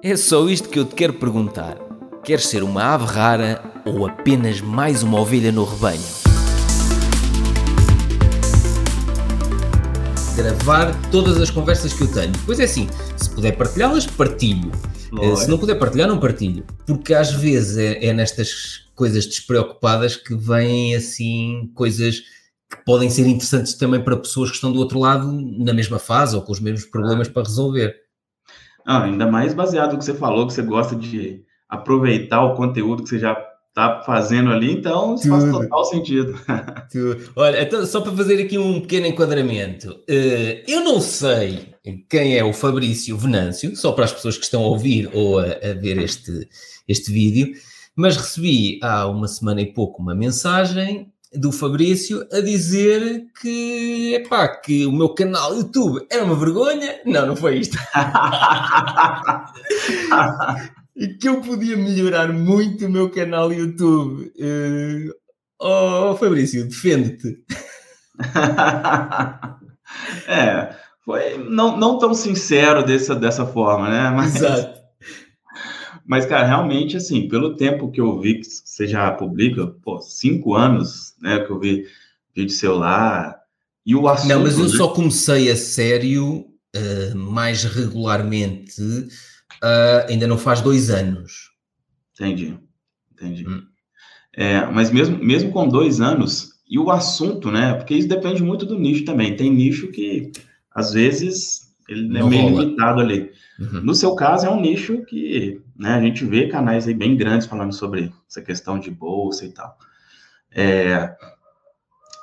É só isto que eu te quero perguntar. Queres ser uma ave rara ou apenas mais uma ovelha no rebanho? Gravar todas as conversas que eu tenho. Pois é assim, se puder partilhá-las, partilho. Eh, se não puder partilhar, não partilho. Porque às vezes é, é nestas coisas despreocupadas que vêm assim coisas que podem ser interessantes também para pessoas que estão do outro lado na mesma fase ou com os mesmos problemas para resolver. Ah, ainda mais baseado no que você falou, que você gosta de aproveitar o conteúdo que você já está fazendo ali, então isso faz total sentido. Olha, então, só para fazer aqui um pequeno enquadramento, uh, eu não sei quem é o Fabrício Venâncio, só para as pessoas que estão a ouvir ou a, a ver este, este vídeo, mas recebi há uma semana e pouco uma mensagem do Fabrício a dizer que, epá, que o meu canal YouTube era uma vergonha. Não, não foi isto. e que eu podia melhorar muito o meu canal YouTube. Uh, oh, Fabrício, defende-te. é, foi não, não tão sincero dessa, dessa forma, né? Mas, Exato. Mas, cara, realmente, assim, pelo tempo que eu vi que você já publica, pô, cinco anos, né, que eu vi vídeo celular, e o assunto... Não, mas eu né? só comecei a sério, uh, mais regularmente, uh, ainda não faz dois anos. Entendi, entendi. Hum. É, mas mesmo, mesmo com dois anos, e o assunto, né, porque isso depende muito do nicho também, tem nicho que, às vezes, ele é meio rola. limitado ali. Uhum. No seu caso, é um nicho que né, a gente vê canais aí bem grandes falando sobre essa questão de bolsa e tal. É,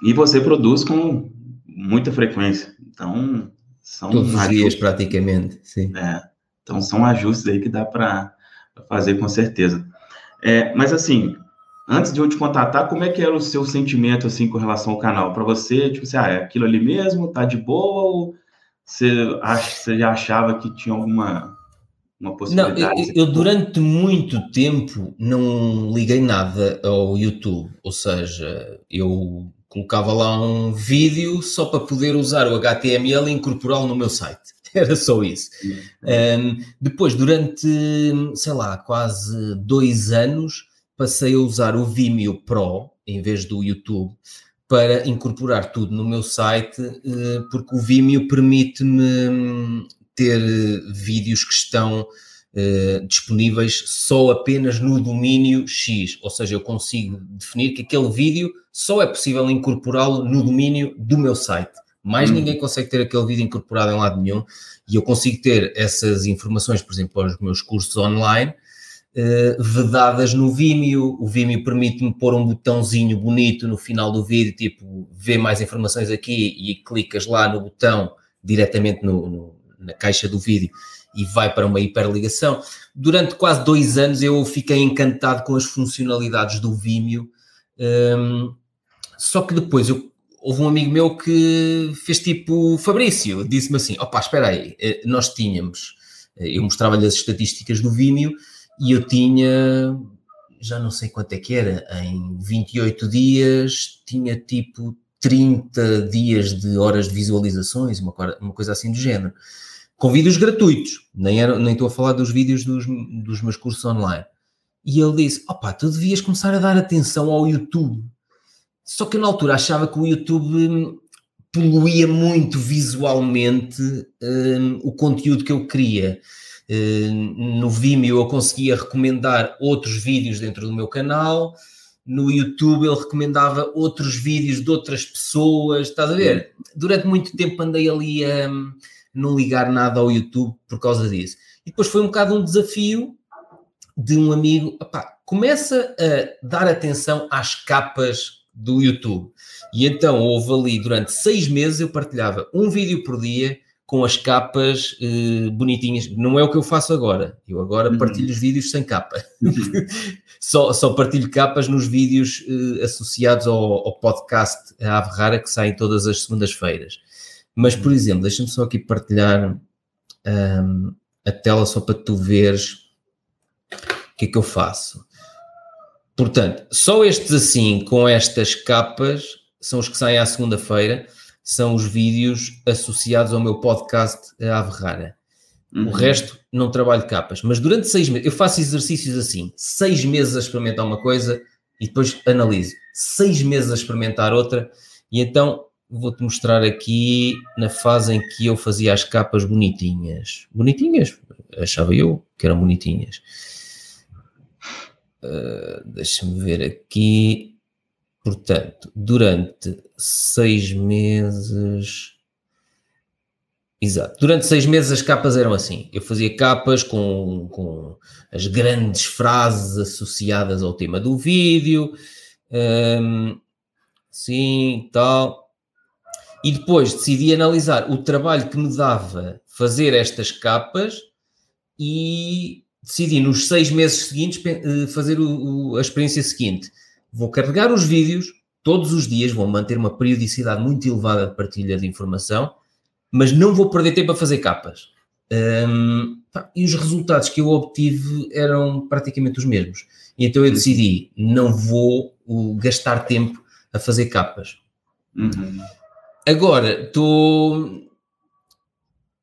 e você produz com muita frequência. Então, são. Todos os dias, praticamente. Sim. É, então, são ajustes aí que dá para fazer com certeza. É, mas, assim, antes de eu te contatar, como é que era o seu sentimento, assim, com relação ao canal? Para você, tipo assim, ah, é aquilo ali mesmo? Tá de boa? Ou você, acha, você já achava que tinha alguma uma possibilidade? Não, eu, eu, durante muito tempo não liguei nada ao YouTube, ou seja, eu colocava lá um vídeo só para poder usar o HTML e incorporá-lo no meu site. Era só isso. Um, depois, durante, sei lá, quase dois anos, passei a usar o Vimeo Pro em vez do YouTube para incorporar tudo no meu site, eh, porque o Vimeo permite-me hum, ter vídeos que estão uh, disponíveis só apenas no domínio X, ou seja, eu consigo definir que aquele vídeo só é possível incorporá-lo no domínio do meu site. Mais hum. ninguém consegue ter aquele vídeo incorporado em lado nenhum e eu consigo ter essas informações, por exemplo, para os meus cursos online, uh, vedadas no Vimeo. O Vimeo permite-me pôr um botãozinho bonito no final do vídeo, tipo, vê mais informações aqui e clicas lá no botão diretamente no, no, na caixa do vídeo e vai para uma hiperligação. Durante quase dois anos eu fiquei encantado com as funcionalidades do Vimeo, um, só que depois eu, houve um amigo meu que fez tipo Fabrício, disse-me assim: opá, espera aí, eh, nós tínhamos, eh, eu mostrava-lhe as estatísticas do Vimeo e eu tinha, já não sei quanto é que era, em 28 dias tinha tipo 30 dias de horas de visualizações, uma, uma coisa assim do género com vídeos gratuitos, nem, era, nem estou a falar dos vídeos dos, dos meus cursos online. E ele disse: opá, tu devias começar a dar atenção ao YouTube. Só que eu na altura achava que o YouTube hum, poluía muito visualmente um, o conteúdo que eu queria. Um, no Vimeo eu conseguia recomendar outros vídeos dentro do meu canal, no YouTube ele recomendava outros vídeos de outras pessoas, estás a ver? Durante muito tempo andei ali a. Um, não ligar nada ao YouTube por causa disso. E depois foi um bocado um desafio de um amigo, opá, começa a dar atenção às capas do YouTube. E então houve ali durante seis meses eu partilhava um vídeo por dia com as capas eh, bonitinhas. Não é o que eu faço agora. Eu agora uhum. partilho os vídeos sem capa. Uhum. só, só partilho capas nos vídeos eh, associados ao, ao podcast A Ave Rara que saem todas as segundas-feiras. Mas, por exemplo, deixa-me só aqui partilhar um, a tela só para tu veres o que é que eu faço. Portanto, só estes assim, com estas capas, são os que saem à segunda-feira, são os vídeos associados ao meu podcast Ave Rara. Uhum. O resto não trabalho capas. Mas durante seis meses, eu faço exercícios assim, seis meses a experimentar uma coisa e depois analiso. Seis meses a experimentar outra, e então vou-te mostrar aqui na fase em que eu fazia as capas bonitinhas. Bonitinhas? Achava eu que eram bonitinhas. Uh, Deixa-me ver aqui. Portanto, durante seis meses Exato. Durante seis meses as capas eram assim. Eu fazia capas com, com as grandes frases associadas ao tema do vídeo, um, sim, tal. E depois decidi analisar o trabalho que me dava fazer estas capas e decidi nos seis meses seguintes eh, fazer o, o, a experiência seguinte. Vou carregar os vídeos todos os dias, vou manter uma periodicidade muito elevada de partilha de informação mas não vou perder tempo a fazer capas. Um, e os resultados que eu obtive eram praticamente os mesmos. E então eu decidi, não vou gastar tempo a fazer capas. Uhum. Agora, estou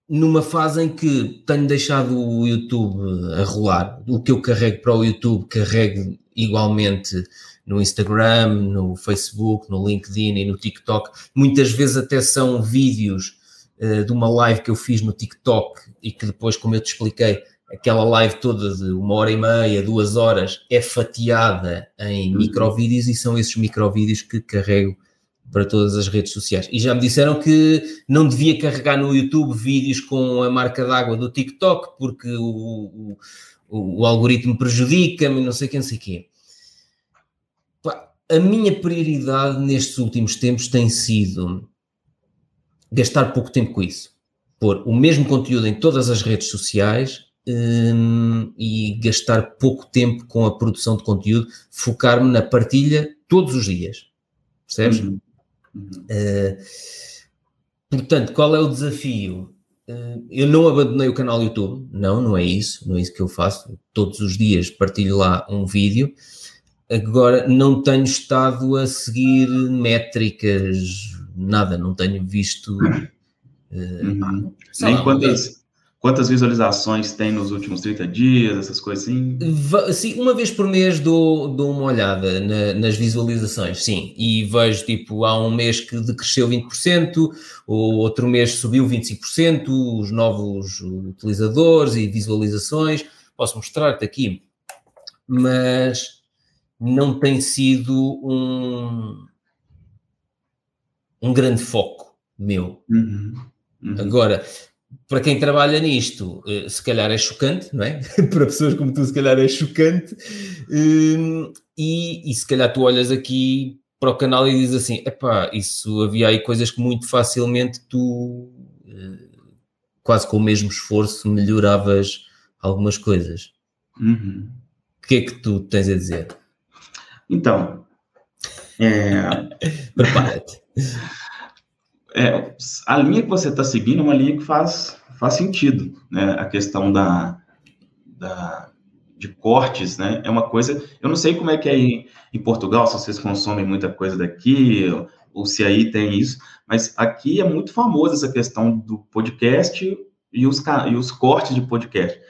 numa fase em que tenho deixado o YouTube a rolar. O que eu carrego para o YouTube, carrego igualmente no Instagram, no Facebook, no LinkedIn e no TikTok. Muitas vezes até são vídeos eh, de uma live que eu fiz no TikTok e que depois, como eu te expliquei, aquela live toda de uma hora e meia, duas horas, é fatiada em uhum. microvídeos e são esses microvídeos que carrego para todas as redes sociais. E já me disseram que não devia carregar no YouTube vídeos com a marca d'água do TikTok porque o, o, o algoritmo prejudica-me, não sei quem, não sei quê. A minha prioridade nestes últimos tempos tem sido gastar pouco tempo com isso. Pôr o mesmo conteúdo em todas as redes sociais hum, e gastar pouco tempo com a produção de conteúdo, focar-me na partilha todos os dias. Percebes? Uhum. Uhum. Uh, portanto, qual é o desafio? Uh, eu não abandonei o canal YouTube, não, não é isso, não é isso que eu faço. Todos os dias partilho lá um vídeo. Agora, não tenho estado a seguir métricas nada, não tenho visto. Uh, uhum. Nem lá, quantas, quantas visualizações tem nos últimos 30 dias, essas coisas assim? Sim, uma vez por mês dou, dou uma olhada na, nas visualizações, sim, e vejo tipo, há um mês que decresceu 20%, ou outro mês subiu 25%, os novos utilizadores e visualizações, posso mostrar-te aqui, mas não tem sido um, um grande foco meu. Uhum. Uhum. Agora, para quem trabalha nisto, eh, se calhar é chocante, não é? para pessoas como tu, se calhar é chocante. Hum, e, e se calhar tu olhas aqui para o canal e dizes assim: epá, isso havia aí coisas que muito facilmente tu, eh, quase com o mesmo esforço, melhoravas algumas coisas. Uhum. O que é que tu tens a dizer? Então, é... É, a linha que você está seguindo é uma linha que faz, faz sentido, né? A questão da, da, de cortes, né? É uma coisa. Eu não sei como é que é em, em Portugal, se vocês consomem muita coisa daqui, ou, ou se aí tem isso, mas aqui é muito famosa essa questão do podcast e os, e os cortes de podcast.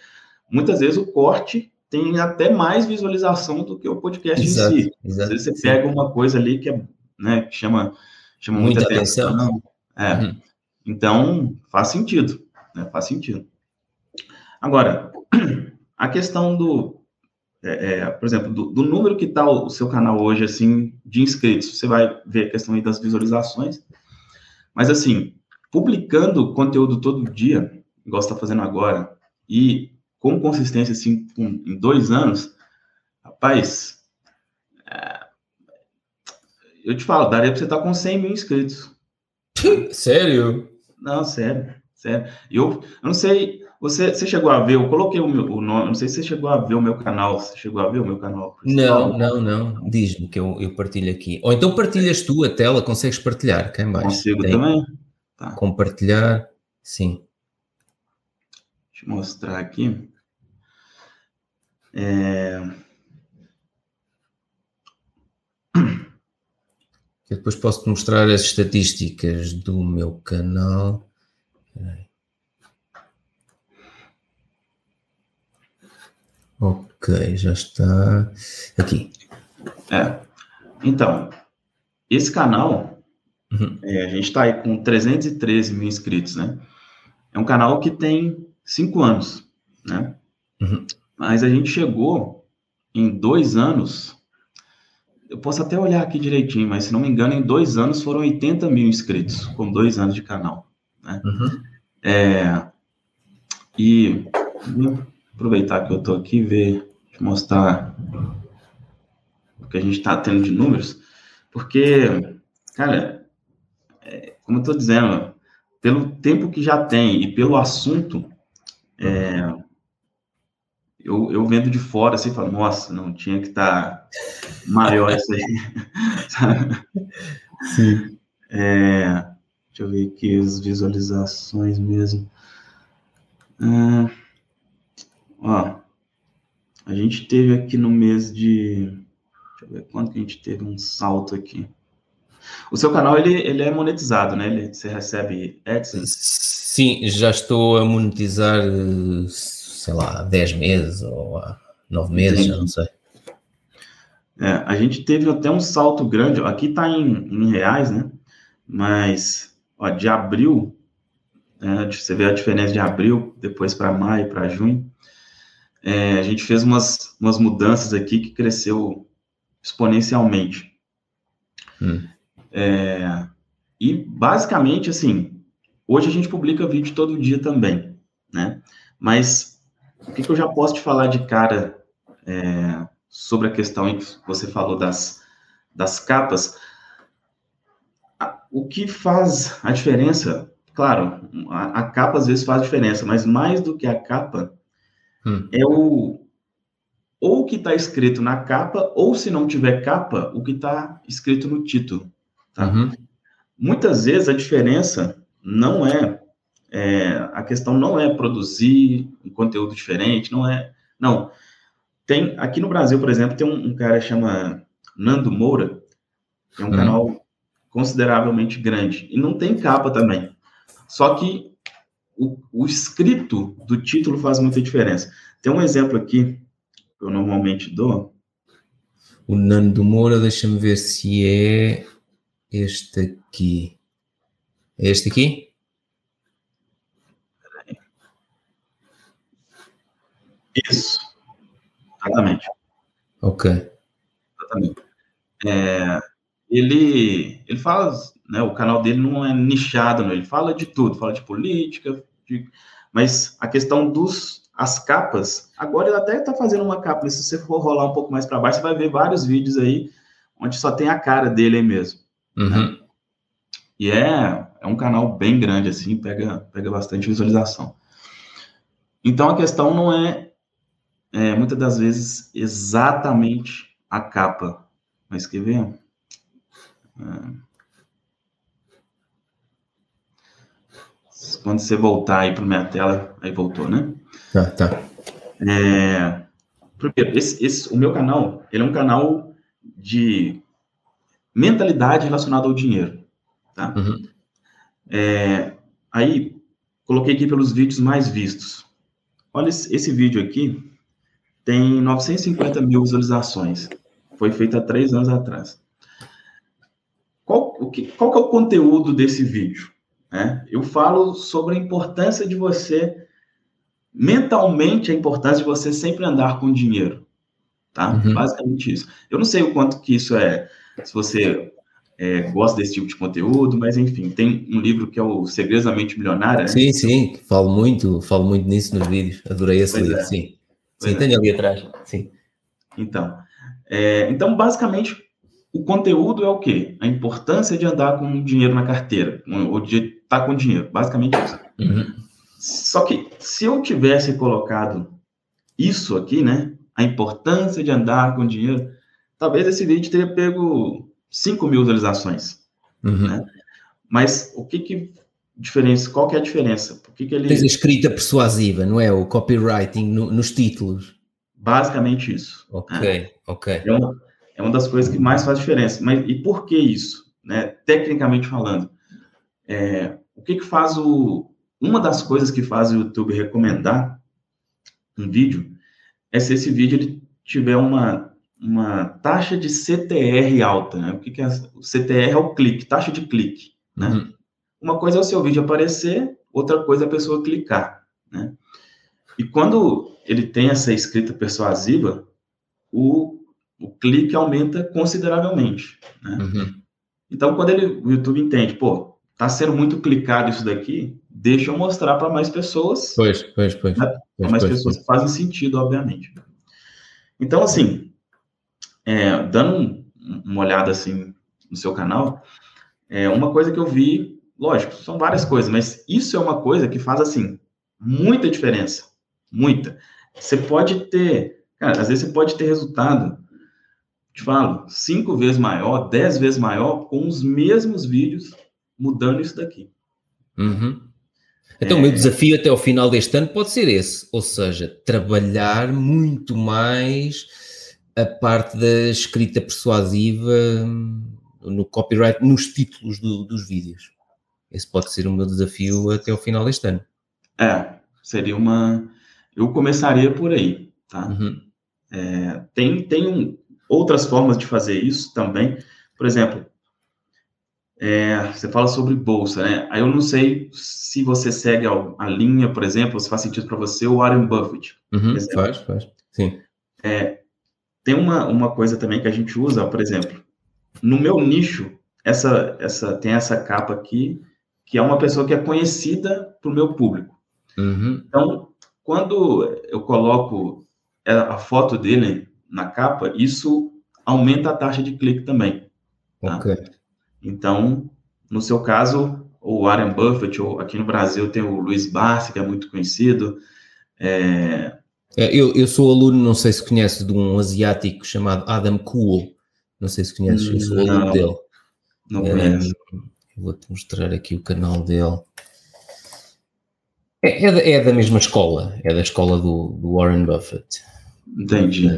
Muitas vezes o corte tem até mais visualização do que o podcast exato, em si. Exato, Às vezes você sim. pega uma coisa ali que, é, né, que chama, chama muita, muita atenção. atenção. É. Uhum. Então, faz sentido. Né, faz sentido. Agora, a questão do, é, é, por exemplo, do, do número que está o, o, seu canal hoje, assim, de inscritos, você vai ver a questão aí das visualizações. Mas, assim, publicando conteúdo todo dia, igual você está fazendo agora, e com consistência, assim, em dois anos, rapaz, é, eu te falo, daria para você estar tá com 100 mil inscritos. Sério? Não, sério, sério. Eu, eu não sei, você, você chegou a ver, eu coloquei o meu o nome, não sei se você chegou a ver o meu canal, você chegou a ver o meu canal? Não, não, não, diz-me que eu, eu partilho aqui. Ou então partilhas tu a tela, consegues partilhar, cá em baixo. Consigo Tem. também? Tá. Compartilhar, sim. Deixa eu mostrar aqui. É... Eu depois posso-te mostrar as estatísticas do meu canal. Ok, já está aqui. É. Então, esse canal, uhum. é, a gente está aí com 313 mil inscritos, né? É um canal que tem cinco anos, né? Uhum. Mas a gente chegou em dois anos. Eu posso até olhar aqui direitinho, mas se não me engano, em dois anos foram 80 mil inscritos, com dois anos de canal. Né? Uhum. É, e vou aproveitar que eu estou aqui e ver, mostrar o que a gente está tendo de números, porque, cara, é, como eu estou dizendo, pelo tempo que já tem e pelo assunto, é, eu, eu vendo de fora assim, falo, nossa, não tinha que estar tá maior isso aí. Sim. É, deixa eu ver aqui as visualizações mesmo. Ah, ó, a gente teve aqui no mês de. Deixa eu ver quanto que a gente teve um salto aqui. O seu canal ele, ele é monetizado, né? Ele, você recebe AdSense? Sim, já estou a monetizar, sei lá, há 10 meses ou há 9 meses, já não sei. É, a gente teve até um salto grande, aqui está em, em, reais, né? Mas ó, de abril, é, você vê a diferença de abril, depois para maio, para junho. É, a gente fez umas, umas mudanças aqui que cresceu exponencialmente. Hum. É, e basicamente, assim, hoje a gente publica vídeo todo dia também, né? Mas o que, que eu já posso te falar de cara é, sobre a questão em que você falou das, das capas? O que faz a diferença? Claro, a, a capa às vezes faz diferença, mas mais do que a capa hum. é o ou o que está escrito na capa, ou se não tiver capa, o que está escrito no título. Tá? Uhum. Muitas vezes a diferença não é, é, a questão não é produzir um conteúdo diferente, não é, não. Tem aqui no Brasil, por exemplo, tem um, um cara que chama Nando Moura, que é um uhum. canal consideravelmente grande e não tem capa também. Só que o, o escrito do título faz muita diferença. Tem um exemplo aqui que eu normalmente dou. O Nando Moura, deixa-me ver se é este aqui. É este aqui? Isso. Exatamente. Ok. Exatamente. É, ele, ele fala, né, o canal dele não é nichado, né, ele fala de tudo, fala de política, de, mas a questão dos as capas, agora ele até está fazendo uma capa, se você for rolar um pouco mais para baixo, você vai ver vários vídeos aí onde só tem a cara dele aí mesmo. Uhum. Né? E é, é um canal bem grande, assim, pega, pega bastante visualização. Então a questão não é, é muitas das vezes exatamente a capa. Mas quer ver? É... Quando você voltar aí para minha tela, aí voltou, né? Tá, tá. É... Primeiro, esse, esse, o meu canal, ele é um canal de mentalidade relacionada ao dinheiro, tá? Uhum. É, aí, coloquei aqui pelos vídeos mais vistos. Olha, esse, esse, vídeo aqui tem 950 mil visualizações. Foi feito há três anos atrás. Qual, o que, qual que é o conteúdo desse vídeo? É, eu falo sobre a importância de você, mentalmente, a importância de você sempre andar com dinheiro. Tá? Uhum. Basicamente isso. Eu não sei o quanto que isso é se você é, gosta desse tipo de conteúdo, mas enfim, tem um livro que é o Segredos da Mente Milionária. Né? Sim, sim, falo muito, falo muito nisso nos vídeos, adorei esse pois livro, é. sim. Sim, é. ali atrás, sim. Então, é, então, basicamente, o conteúdo é o quê? A importância de andar com dinheiro na carteira, ou de estar com dinheiro, basicamente isso. Uhum. Só que, se eu tivesse colocado isso aqui, né, a importância de andar com dinheiro, talvez esse vídeo tenha pego 5 mil visualizações. Uhum. Né? Mas o que que diferença? Qual que é a diferença? Por que, que ele... Tens a escrita persuasiva, não é? O copywriting no, nos títulos. Basicamente isso. Ok, né? ok. É uma, é uma das coisas que mais faz diferença. Mas e por que isso? Né? Tecnicamente falando, é, o que que faz o... Uma das coisas que faz o YouTube recomendar um vídeo é se esse vídeo ele tiver uma, uma taxa de CTR alta, né? O que, que é? O CTR é o clique, taxa de clique, né? Uhum. Uma coisa é o seu vídeo aparecer, outra coisa é a pessoa clicar, né? E quando ele tem essa escrita persuasiva, o, o clique aumenta consideravelmente, né? Uhum. Então, quando ele, o YouTube entende, pô, tá sendo muito clicado isso daqui, deixa eu mostrar para mais pessoas. Pois, pois, pois. Né? pois mais pois, pessoas pois. fazem sentido, obviamente. Então, assim, é, dando um, uma olhada assim no seu canal, é uma coisa que eu vi, lógico, são várias coisas, mas isso é uma coisa que faz assim muita diferença, muita. Você pode ter, cara, às vezes você pode ter resultado te falo, cinco vezes maior, dez vezes maior, com os mesmos vídeos, mudando isso daqui. Uhum. Então, é... o meu desafio até o final deste ano pode ser esse, ou seja, trabalhar muito mais a parte da escrita persuasiva no copyright, nos títulos do, dos vídeos. Esse pode ser o meu desafio até o final deste ano. É, seria uma. Eu começaria por aí, tá? Uhum. É, tem, tem um, outras formas de fazer isso também. Por exemplo, é, você fala sobre bolsa, né? Aí eu não sei se você segue a, a linha, por exemplo, se faz sentido para você o Warren Buffett. Uhum, faz, faz, sim. É, tem uma, uma coisa também que a gente usa, por exemplo, no meu nicho, essa, essa tem essa capa aqui, que é uma pessoa que é conhecida para o meu público. Uhum. Então, quando eu coloco a foto dele na capa, isso aumenta a taxa de clique também. Tá? Ok. Então, no seu caso, o Warren Buffett, ou aqui no Brasil tem o Luiz Barsi, que é muito conhecido. É... É, eu, eu sou aluno, não sei se conhece, de um asiático chamado Adam Cool. Não sei se conheces, eu sou aluno não, dele. Não conheço. É, Vou-te mostrar aqui o canal dele. É, é, da, é, da, mesma escola, é da escola do, do Warren Buffett. Entendi.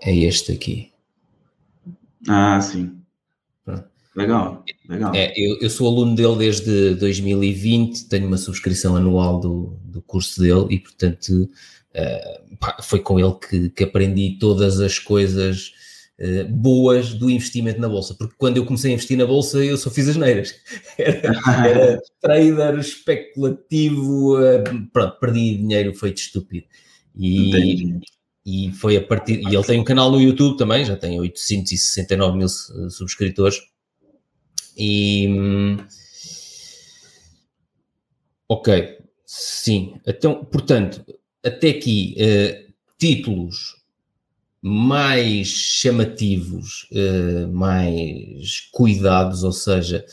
É este aqui. Ah, sim. Legal, legal. É, eu, eu, sou aluno dele desde 2020, tenho uma subscrição anual do, do curso dele e, portanto, foi com ele que, que aprendi todas as coisas eh, boas do investimento na bolsa, porque quando eu comecei a investir na bolsa eu só fiz as neiras. Era, era trader especulativo, uh, pronto, perdi dinheiro feito estúpido. E, e foi a partir. E ele tem um canal no YouTube também, já tem 869 mil subscritores. E. Ok, sim. Então, portanto, até aqui, uh, títulos mais chamativos, uh, mais cuidados, ou seja,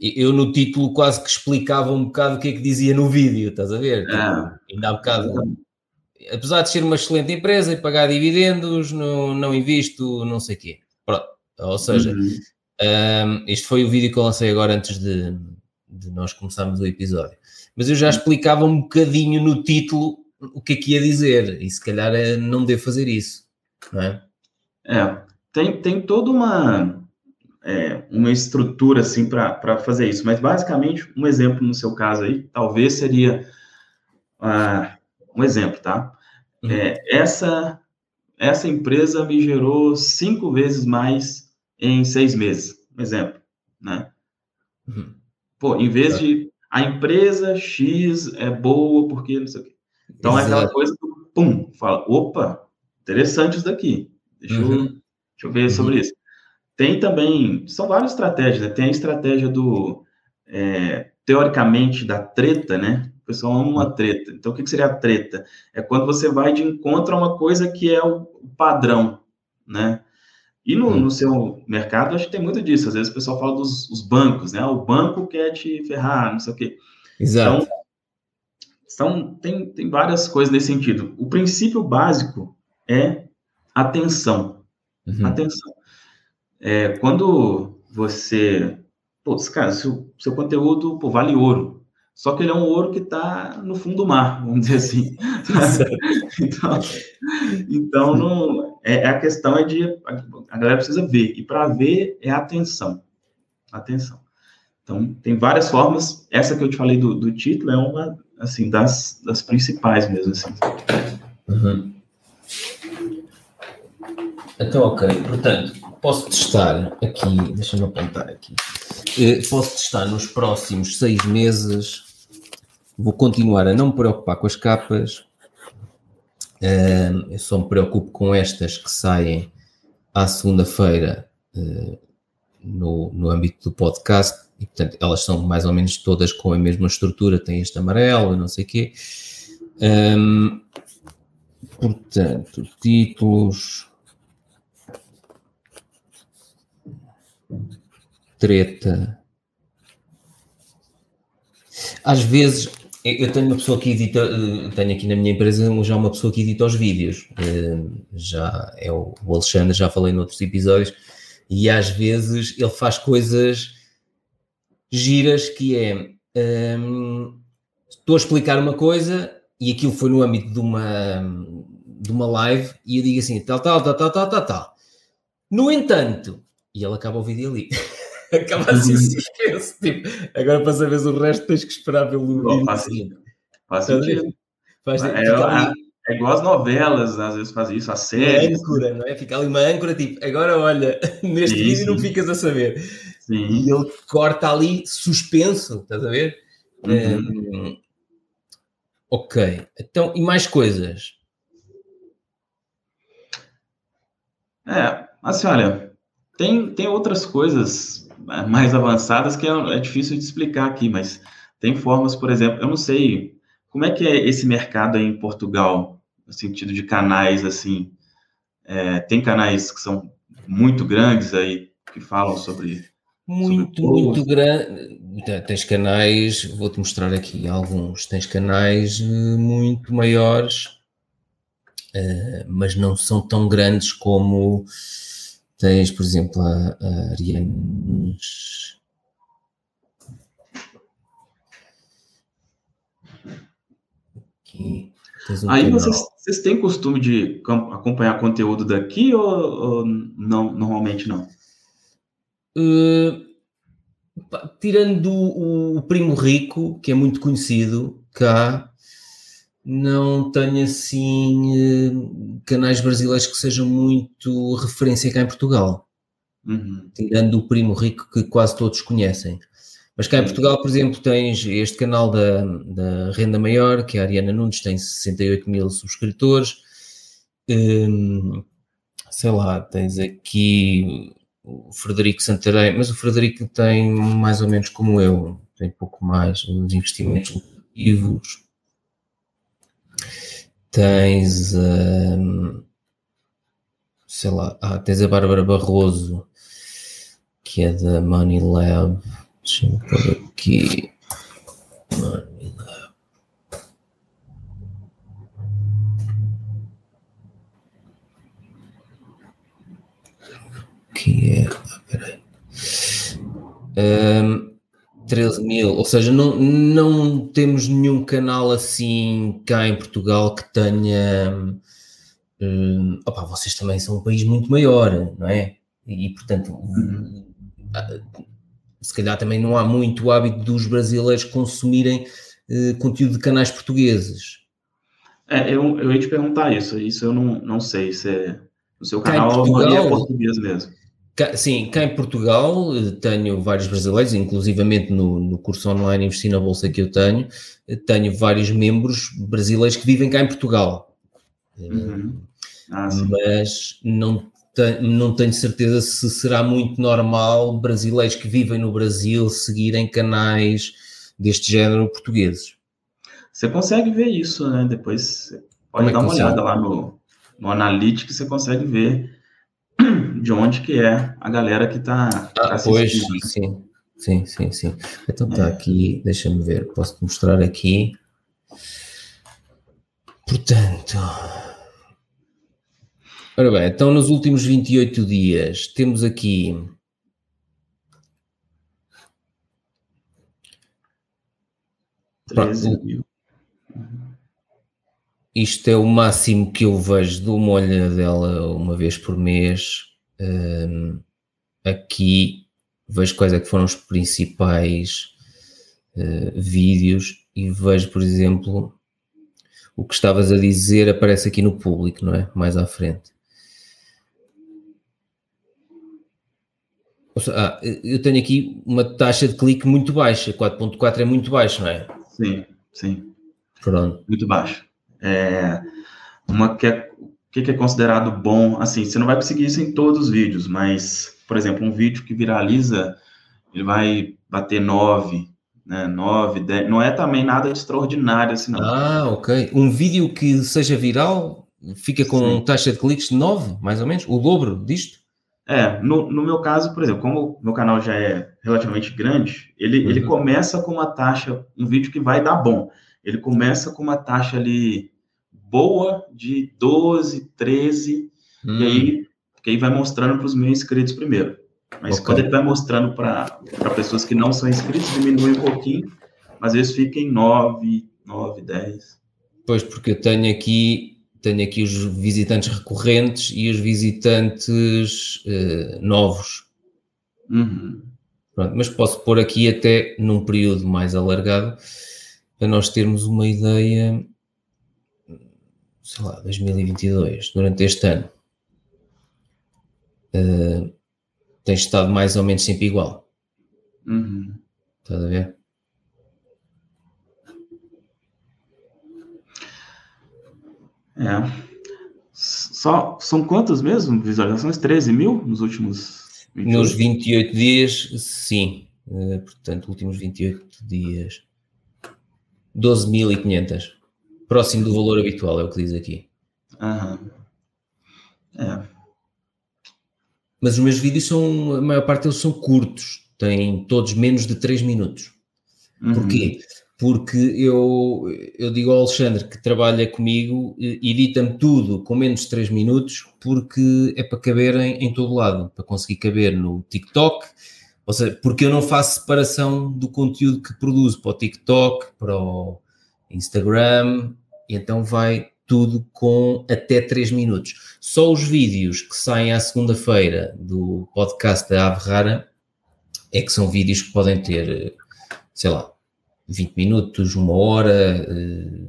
eu no título quase que explicava um bocado o que é que dizia no vídeo, estás a ver? Tipo, ah. Ainda há bocado, apesar de ser uma excelente empresa e pagar dividendos, não, não invisto, não sei o quê. Pronto. Ou seja, uhum. um, este foi o vídeo que eu lancei agora antes de, de nós começarmos o episódio. Mas eu já explicava um bocadinho no título o que é que ia dizer, e se calhar eh, não devo fazer isso né? É, tem, tem toda uma, é, uma estrutura assim para fazer isso, mas basicamente, um exemplo no seu caso aí, talvez seria uh, um exemplo, tá? Uhum. É, essa, essa empresa me gerou cinco vezes mais em seis meses, um exemplo, né? Uhum. Pô, em vez é. de a empresa X é boa porque não sei o quê. Então Exato. é aquela coisa do pum, fala, opa, interessante isso daqui. Deixa, uhum. eu, deixa eu ver uhum. sobre isso. Tem também, são várias estratégias, né? Tem a estratégia do, é, teoricamente, da treta, né? O pessoal ama uma treta. Então, o que, seria a treta? É quando você vai de encontro a uma coisa que é o padrão, né? E no, uhum. no, seu mercado, acho que tem muito disso. Às vezes o pessoal fala dos bancos, né? O banco quer te ferrar, não sei o quê. Exato. Então, são, tem, tem várias coisas nesse sentido. O princípio básico é atenção. Uhum. Atenção. É, quando você. Pô, cara, seu, seu conteúdo pô, vale ouro. Só que ele é um ouro que está no fundo do mar, vamos dizer assim. então, então não, é, a questão é de. A galera precisa ver. E para ver é atenção. Atenção. Então, tem várias formas. Essa que eu te falei do, do título é uma, assim, das, das principais mesmo, assim. Uhum. Então, ok. Portanto, posso testar aqui, deixa-me apontar aqui. Eh, posso testar nos próximos seis meses. Vou continuar a não me preocupar com as capas. eu só me preocupo com estas que saem à segunda-feira eh, no, no âmbito do podcast e portanto elas são mais ou menos todas com a mesma estrutura, tem este amarelo, não sei o quê. Um, portanto, títulos. Treta. Às vezes, eu tenho uma pessoa que edita, eh, tenho aqui na minha empresa já uma pessoa que edita os vídeos. Já é o Alexandre, já falei noutros episódios, e às vezes ele faz coisas giras que é um, estou a explicar uma coisa e aquilo foi no âmbito de uma, de uma live e eu digo assim, tal, tal, tal, tal, tal, tal, tal. No entanto, e ele acaba o vídeo ali. acaba assim, esquece. Tipo, agora para saberes o resto tens que esperar pelo vídeo. Faz sentido. Faz sentido. Faz é, é, é, igual as novelas, às vezes fazem isso, a série. âncora, não é? Fica ali uma âncora, tipo, agora olha, neste vídeo não ficas a saber. Sim. E ele corta ali suspenso, estás a ver? Uhum. Um, ok, então, e mais coisas? É, assim, olha, tem, tem outras coisas mais avançadas que é, é difícil de explicar aqui, mas tem formas, por exemplo, eu não sei como é que é esse mercado aí em Portugal, no sentido de canais, assim, é, tem canais que são muito grandes aí, que falam sobre muito, muito grande. Tens canais, vou-te mostrar aqui alguns. Tens canais eh, muito maiores, uh, mas não são tão grandes como tens, por exemplo, a, a Arianes. Aqui. Um Aí vocês, vocês, têm costume de acompanhar conteúdo daqui ou, ou não? Normalmente não? Uh, tirando o, o, Primo Rico, que é muito conhecido cá, não tenho assim uh, canais brasileiros que sejam muito referência cá em Portugal. Uhum. Tirando o Primo Rico, que quase todos conhecem. Mas cá em Portugal, por exemplo, tens este canal da, da Renda Maior, que é a Ariana Nunes, tem 68 mil subscritores. Um, sei lá, tens aqui o Frederico Santarém, mas o Frederico tem mais ou menos como eu, tem pouco mais nos investimentos lucrativos. Tens, um, sei lá, ah, tens a Bárbara Barroso, que é da Money Lab. Deixa-me pôr aqui. Money Lab. Que é. Ah, peraí. Um, 13 mil, ou seja, não, não temos nenhum canal assim cá em Portugal que tenha. Um, opa, vocês também são um país muito maior, não é? E, portanto, uhum. se calhar também não há muito hábito dos brasileiros consumirem uh, conteúdo de canais portugueses. É, eu, eu ia te perguntar isso, isso eu não, não sei se é. O seu canal é português mesmo. Sim, cá em Portugal eh, tenho vários brasileiros, inclusivamente no, no curso online Investir na Bolsa que eu tenho, eh, tenho vários membros brasileiros que vivem cá em Portugal. Uhum. Ah, mas não, te, não tenho certeza se será muito normal brasileiros que vivem no Brasil seguirem canais deste género portugueses. Você consegue ver isso, né? Depois pode é dar uma olhada lá no, no Analytics, você consegue ver de onde que é a galera que está ah, assistindo. Pois, sim, sim, sim, sim. Então tá é. aqui, deixa-me ver, posso mostrar aqui. Portanto, ora bem, então nos últimos 28 dias temos aqui mil. Isto é o máximo que eu vejo, dou uma olhadela uma vez por mês. Um, aqui vejo quais é que foram os principais uh, vídeos e vejo, por exemplo, o que estavas a dizer aparece aqui no público, não é? Mais à frente. Ah, eu tenho aqui uma taxa de clique muito baixa, 4.4 é muito baixo, não é? Sim, sim. Pronto. Muito baixo. É, uma que é, o que é considerado bom, assim, você não vai conseguir isso em todos os vídeos, mas, por exemplo, um vídeo que viraliza, ele vai bater 9, né, 9, 10, não é também nada extraordinário assim, não. Ah, ok. Um vídeo que seja viral fica com Sim. taxa de cliques de 9, mais ou menos, o dobro disto? É, no, no meu caso, por exemplo, como o meu canal já é relativamente grande, ele, uhum. ele começa com uma taxa, um vídeo que vai dar bom. Ele começa com uma taxa ali boa de 12, 13, hum. e aí, aí vai mostrando para os meus inscritos primeiro. Mas okay. quando ele vai mostrando para pessoas que não são inscritos, diminui um pouquinho, mas às vezes fica em 9, 9, 10. Pois, porque eu tenho aqui tenho aqui os visitantes recorrentes e os visitantes uh, novos. Uhum. Pronto, mas posso pôr aqui até num período mais alargado para nós termos uma ideia, sei lá, 2022, durante este ano. Uh, tem estado mais ou menos sempre igual. Uhum. Estás a ver? É. Só, são quantas mesmo visualizações? 13 mil nos últimos 28? Nos 28 dias, sim. Uh, portanto, últimos 28 dias. 12.500. Próximo do valor habitual, é o que diz aqui. Aham. É. Mas os meus vídeos são, a maior parte deles são curtos. Têm todos menos de 3 minutos. Uhum. Porquê? porque eu, eu digo ao Alexandre que trabalha comigo, edita-me tudo com menos de 3 minutos, porque é para caber em, em, todo lado, para conseguir caber no TikTok, ou seja, porque eu não faço separação do conteúdo que produzo para o TikTok, para o Instagram, e então vai tudo com até 3 minutos. Só os vídeos que saem à segunda-feira do podcast da Ave Rara é que são vídeos que podem ter, sei lá, 20 minutos, uma hora, eh,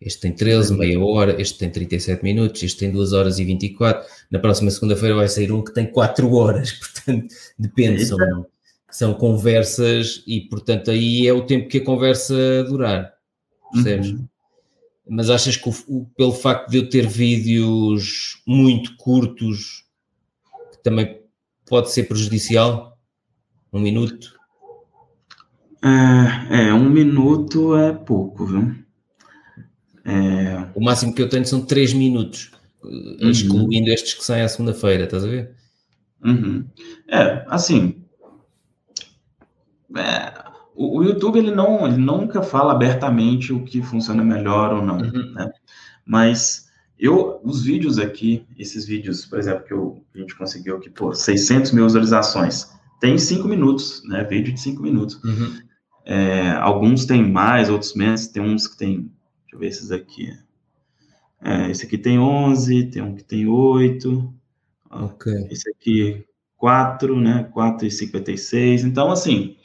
este tem 13, meia hora, este tem 37 minutos, este tem 2 horas e 24. Na próxima segunda-feira vai sair um que tem 4 horas, portanto, depende, são, são conversas e, portanto, aí é o tempo que a conversa durar, percebes? Uhum. Mas achas que o, pelo facto de eu ter vídeos muito curtos, também pode ser prejudicial? Um minuto? É, é, um minuto é pouco, viu? É... O máximo que eu tenho são três minutos, uhum. excluindo estes que saem à segunda-feira, estás a ver? Uhum. É, assim. É, o, o, YouTube ele não, ele nunca fala abertamente o que funciona melhor ou não, uhum. né? Mas eu, os vídeos aqui, esses vídeos, por exemplo, que eu, a gente conseguiu aqui, pô, 600 mil visualizações, tem cinco minutos, né? Vídeo de cinco minutos. Uhum. É, alguns têm mais, outros menos. Tem uns que tem. Deixa eu ver esses aqui. É, esse aqui tem 11, tem um que tem 8. Ok. Esse aqui, 4, né? 4 e 56. Então, assim,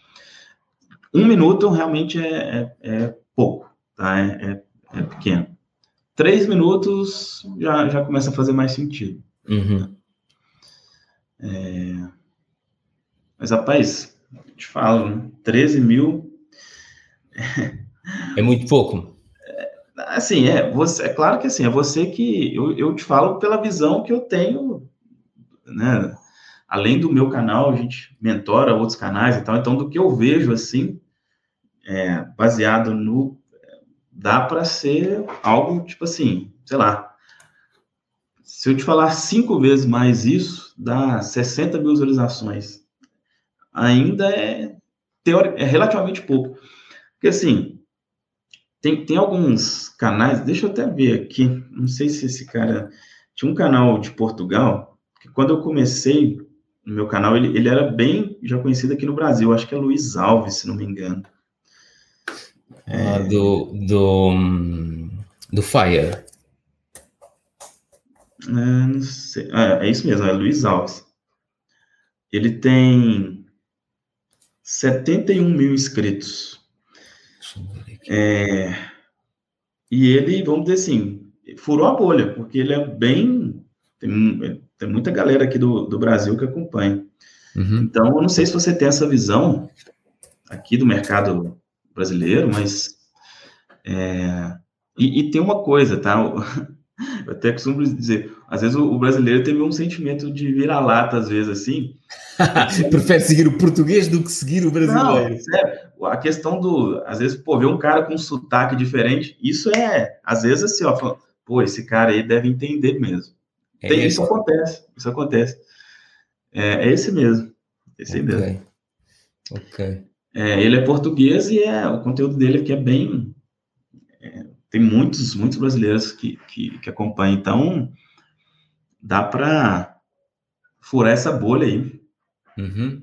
um minuto realmente é, é, é pouco, tá? É, é, é, pequeno. Três minutos já, já começa a fazer mais sentido. Uhum. É, mas, rapaz, te falo, né? 13 mil é muito pouco. Assim, é, você, é claro que assim, é você que eu, eu te falo pela visão que eu tenho, né? Além do meu canal, a gente mentora outros canais e tal, então do que eu vejo assim, é, baseado no dá para ser algo tipo assim, sei lá. Se eu te falar cinco vezes mais isso, dá 60 mil visualizações. Ainda é, teórico, é relativamente pouco. Porque assim, tem, tem alguns canais, deixa eu até ver aqui, não sei se esse cara. Tinha um canal de Portugal, que quando eu comecei no meu canal, ele, ele era bem já conhecido aqui no Brasil, acho que é Luiz Alves, se não me engano. É... Ah, do, do, do Fire. É, não sei. É, é isso mesmo, é Luiz Alves. Ele tem 71 mil inscritos. É, e ele, vamos dizer assim, furou a bolha, porque ele é bem. Tem, tem muita galera aqui do, do Brasil que acompanha. Uhum. Então, eu não sei se você tem essa visão aqui do mercado brasileiro, mas. É, e, e, tem uma coisa, tá? Eu até costumo dizer, às vezes o, o brasileiro teve um sentimento de vira-lata, às vezes, assim. Prefere seguir o português do que seguir o brasileiro. Não, sério. A questão do, às vezes, pô, ver um cara com um sotaque diferente, isso é, às vezes, assim, ó, pô, esse cara aí deve entender mesmo. É Tem, isso acontece, isso acontece. É, é esse mesmo, esse okay. mesmo. Ok. É, ele é português e é, o conteúdo dele aqui é bem, é, tem muitos, muitos brasileiros que, que, que acompanham, então dá para furar essa bolha aí. Uhum.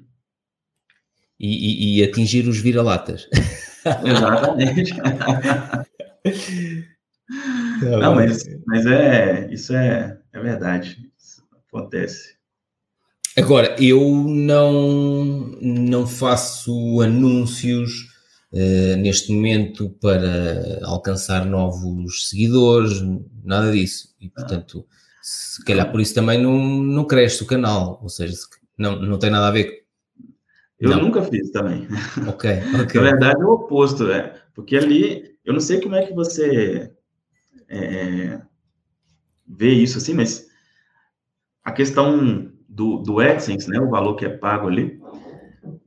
E, e, e, atingir os vira-latas. Exatamente. Tá Não, mas, mas é, isso é, é verdade. Isso acontece. Agora, eu não, não faço anúncios uh, neste momento para alcançar novos seguidores, nada disso. E, portanto, se calhar por isso também não, não cresce o canal, ou seja, não, não tem nada a ver. Eu não. nunca fiz também. Ok, ok. Na verdade, é o oposto, é. Porque ali, eu não sei como é que você é, vê isso assim, mas a questão do, do AdSense, né, o valor que é pago ali,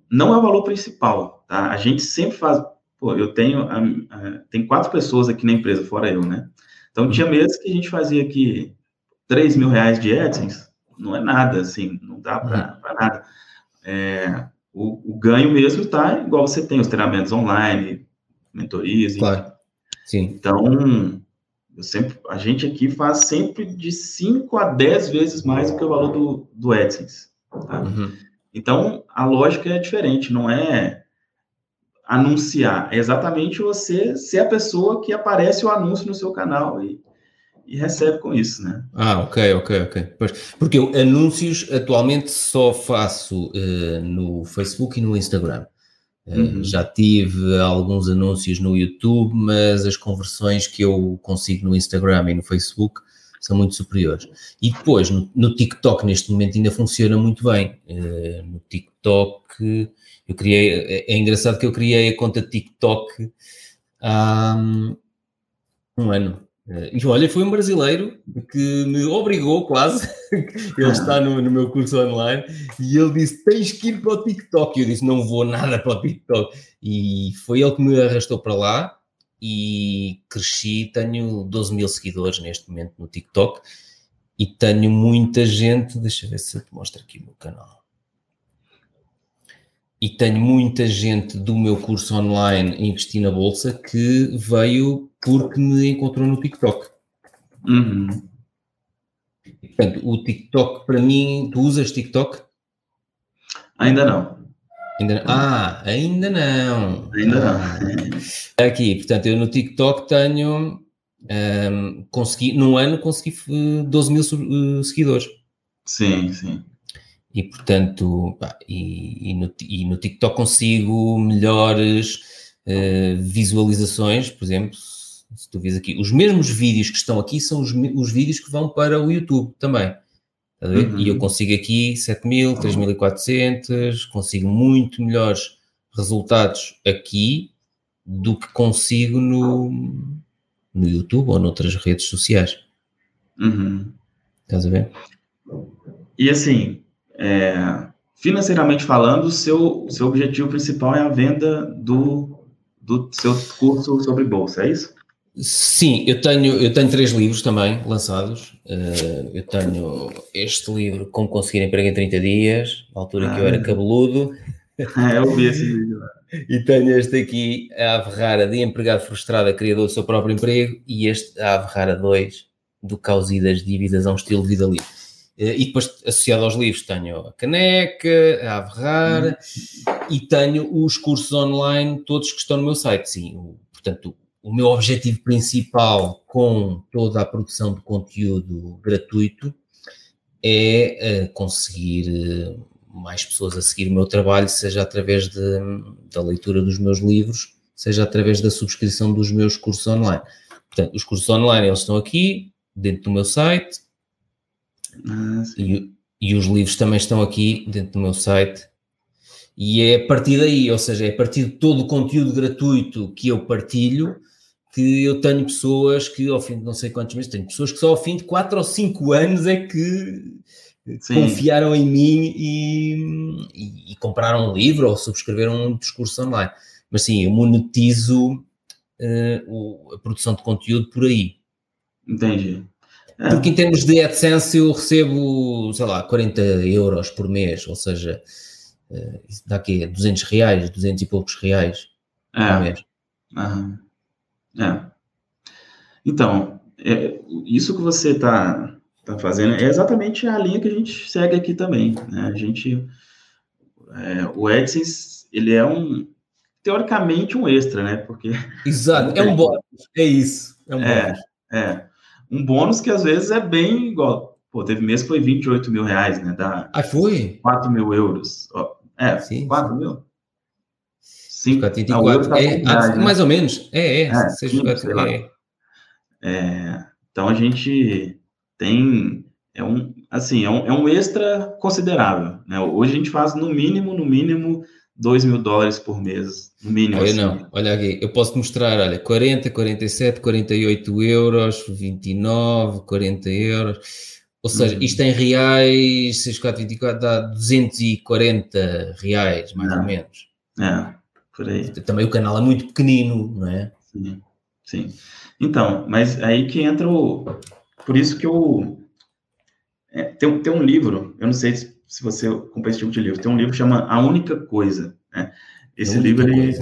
não é o valor principal, tá? A gente sempre faz, pô, eu tenho, a, a, tem quatro pessoas aqui na empresa, fora eu, né? Então, tinha meses que a gente fazia aqui 3 mil reais de AdSense, não é nada, assim, não dá para uhum. nada. É, o, o, ganho mesmo tá igual você tem os treinamentos online, mentorias, claro. Sim. Então, eu sempre, a gente aqui faz sempre de 5 a 10 vezes mais do que o valor do, do AdSense. Tá? Uhum. Então, a lógica é diferente, não é anunciar, é exatamente você ser a pessoa que aparece o anúncio no seu canal e, e recebe com isso, né? Ah, ok, ok, ok. Porque eu anúncios atualmente só faço uh, no Facebook e no Instagram. Eh, uhum. Já tive alguns anúncios no YouTube, mas as conversões que eu consigo no Instagram e no Facebook são muito superiores. E depois, no, no TikTok, neste momento, ainda funciona muito bem. Uh, no TikTok, eu criei. É, é, engraçado que eu criei a conta TikTok há um ano. Uh, e olha, foi um brasileiro que me obrigou quase, ele está no, no, meu curso online, e ele disse: tens que ir para o TikTok. E eu disse: não vou nada para o TikTok. E foi ele que me arrastou para lá e cresci. Tenho 12 mil seguidores neste momento no TikTok e tenho muita gente. Deixa eu ver se eu te mostro aqui o meu canal. E tenho muita gente do meu curso online Investir na Bolsa que veio porque me encontrou no TikTok. Uhum. Portanto, o TikTok para mim, tu usas TikTok? Ainda não. Ainda não. Ah, ainda não. Ainda ah. não. Aqui, portanto, eu no TikTok tenho. Um, consegui, num ano consegui 12 mil uh, seguidores. Sim, sim. E portanto, pá, e, e, no, e, no, TikTok consigo melhores uh, visualizações, por exemplo, se tu vês aqui, os mesmos vídeos que estão aqui são os, os vídeos que vão para o YouTube também. Uhum. E eu consigo aqui 7000, 3400, consigo muito melhores resultados aqui do que consigo no, no YouTube ou noutras redes sociais. Uhum. Estás a ver? E assim, é, financeiramente falando, o seu, seu objetivo principal é a venda do, do seu curso sobre bolsa, é isso? Sim, eu tenho, eu tenho três livros também lançados. Uh, eu tenho este livro, Como Conseguir Emprego em 30 Dias, na altura ah, que eu era ah. cabeludo. É, eu vi esse vídeo. e tenho este aqui, A Ave Rara de Empregado Frustrado, criador do seu próprio emprego, e este, A Ave Rara 2, do Caos e das Dívidas a um Estilo de Vida Livre. Uh, e depois, associado aos livros, tenho a Caneca, a Ave Rara, hum. e tenho os cursos online, todos que estão no meu site. Sim, o, portanto, o meu objetivo principal com toda a produção de conteúdo gratuito é uh, conseguir uh, mais pessoas a seguir o meu trabalho, seja através de, da leitura dos meus livros, seja através da subscrição dos meus cursos online. Portanto, os cursos online eles estão aqui, dentro do meu site, ah, e, e os livros também estão aqui dentro do meu site. E é a partir daí, ou seja, é a partir de todo o conteúdo gratuito que eu partilho, que eu tenho pessoas que ao fim de não sei quantos meses, tenho pessoas que só ao fim de 4 ou 5 anos é que Sim. confiaram em mim e, e, e, compraram um livro ou subscreveram um discurso online. Mas sim, eu monetizo uh, o, a produção de conteúdo por aí. Entendi. É. Porque em termos de AdSense eu recebo, sei lá, 40 euros por mês, ou seja, uh, dá aqui 200 reais, 200 e poucos reais é. por mês. Uhum. É. Então, é, isso que você está tá fazendo é exatamente a linha que a gente segue aqui também. Né? A gente, é, o AdSense, ele é um, teoricamente, um extra, né? Porque... Exato, é um bônus, é isso. É um é, bônus. É, um bônus que às vezes é bem igual. Pô, teve mês que foi 28 mil reais, né? Da ah, foi? 4 mil euros. É, sim, 4 mil? 5, 4, tá é, né? mais ou menos. É, é. é, seja, é. é. Então a gente tem é um assim é um, é um extra considerável. Né? Hoje a gente faz no mínimo, no mínimo 2 mil dólares por mês, no mínimo. Olha, assim. não, olha aqui, eu posso mostrar, olha, 40, 47, 48 euros, 29, 40 euros. Ou seja, uhum. isto em reais, 6424 dá 240 reais, mais ou menos. É. Por aí. Também o canal é muito pequenino, não é? Sim, sim. Então, mas aí que entra o. Por isso que eu. É, tem, tem um livro, eu não sei se você acompanha esse tipo de livro, tem um livro que chama A Única Coisa. Né? Esse livro, ele,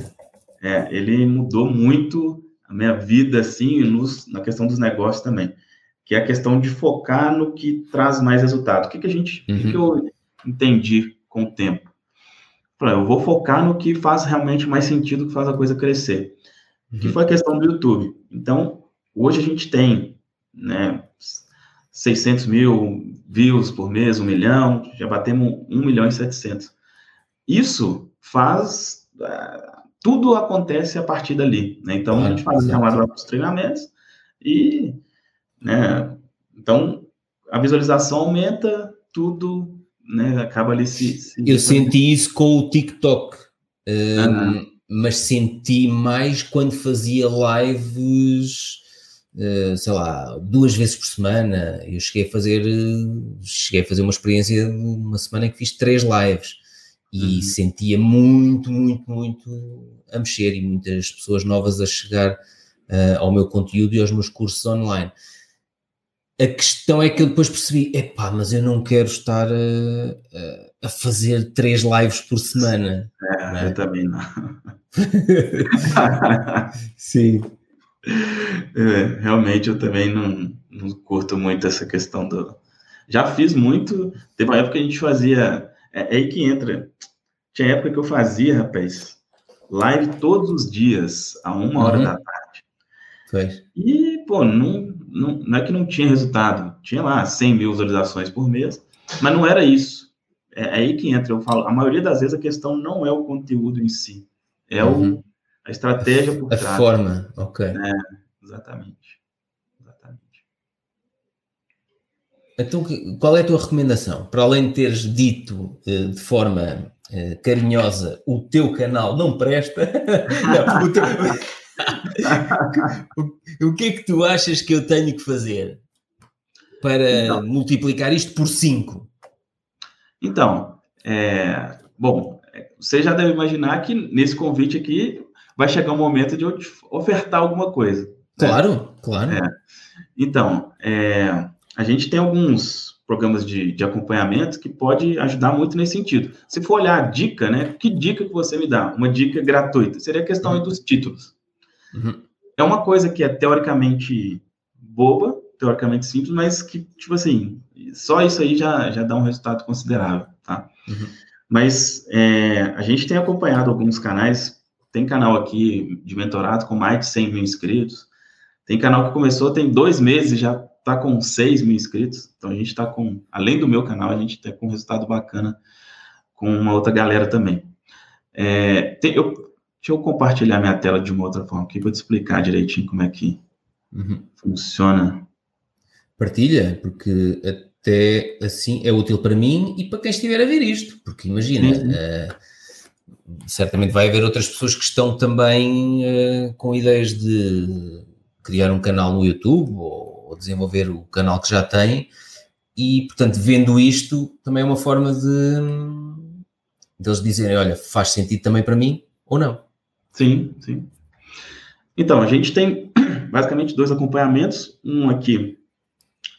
é, ele mudou muito a minha vida, assim, nos, na questão dos negócios também. Que é a questão de focar no que traz mais resultado. O que, que a gente. Uhum. O que, que eu entendi com o tempo? Eu vou focar no que faz realmente mais sentido, que faz a coisa crescer. Uhum. Que foi a questão do YouTube. Então, hoje a gente tem, né, 600 mil views por mês, um milhão, já batemos 1 milhão e 700. Isso faz, uh, tudo acontece a partir dali, né? Então, ah, a gente faz chamado para os treinamentos e, né, então, a visualização aumenta, tudo né, acaba ali se, se... Eu senti isso com o TikTok, um, mas senti mais quando fazia lives, uh, sei lá, duas vezes por semana. Eu cheguei a fazer, cheguei a fazer uma experiência de uma semana que fiz três lives e uhum. sentia muito, muito, muito a mexer e muitas pessoas novas a chegar uh, ao meu conteúdo e aos meus cursos online. A questão é que eu depois percebi, epá, mas eu não quero estar a, a fazer três lives por semana. É, é? Eu também não. Sim. É, realmente eu também não, não curto muito essa questão do. Já fiz muito. Teve uma época que a gente fazia. É, é aí que entra. Tinha época que eu fazia, rapaz, live todos os dias, a uma hora uhum. da tarde. Foi. E, pô, não, não, não, é que não tinha resultado, tinha lá 100 mil visualizações por mês, mas não era isso. É, é aí que entra, eu falo, a maioria das vezes a questão não é o conteúdo em si, é uhum. o, a estratégia por a trás. A forma, ok. É, exatamente. Exatamente. Então, qual é a tua recomendação? Para além de teres dito eh, de forma eh, carinhosa o teu canal não presta, não, o teu o, que é que tu achas que eu tenho que fazer para então, multiplicar isto por 5? Então, é, bom, você já deve imaginar que nesse convite aqui vai chegar um momento de eu te ofertar alguma coisa. Claro, claro. É, então, é, a gente tem alguns programas de, de acompanhamento que pode ajudar muito nesse sentido. Se for olhar a dica, né? Que dica que você me dá? Uma dica gratuita. Seria a questão dos títulos. Uhum. É uma coisa que é teoricamente boba, teoricamente simples, mas que, tipo assim, só isso aí já, já dá um resultado considerável, tá? Uhum. Mas é, a gente tem acompanhado alguns canais, tem canal aqui de mentorado com mais de 100 mil inscritos, tem canal que começou tem dois meses já está com 6 mil inscritos, então a gente está com, além do meu canal, a gente está com um resultado bacana com uma outra galera também. É, tem, eu, deixa eu compartilhar minha tela de uma outra forma aqui para te explicar direitinho como é que uhum. funciona. Partilha, porque até assim é útil para mim e para quem estiver a ver isto, porque imagina, uh, certamente vai haver outras pessoas que estão também uh, com ideias de criar um canal no YouTube ou, ou desenvolver o canal que já têm e, portanto, vendo isto, também é uma forma de, de eles dizerem, olha, faz sentido também para mim ou não. Sim, sim. Então, a gente tem basicamente dois acompanhamentos. Um aqui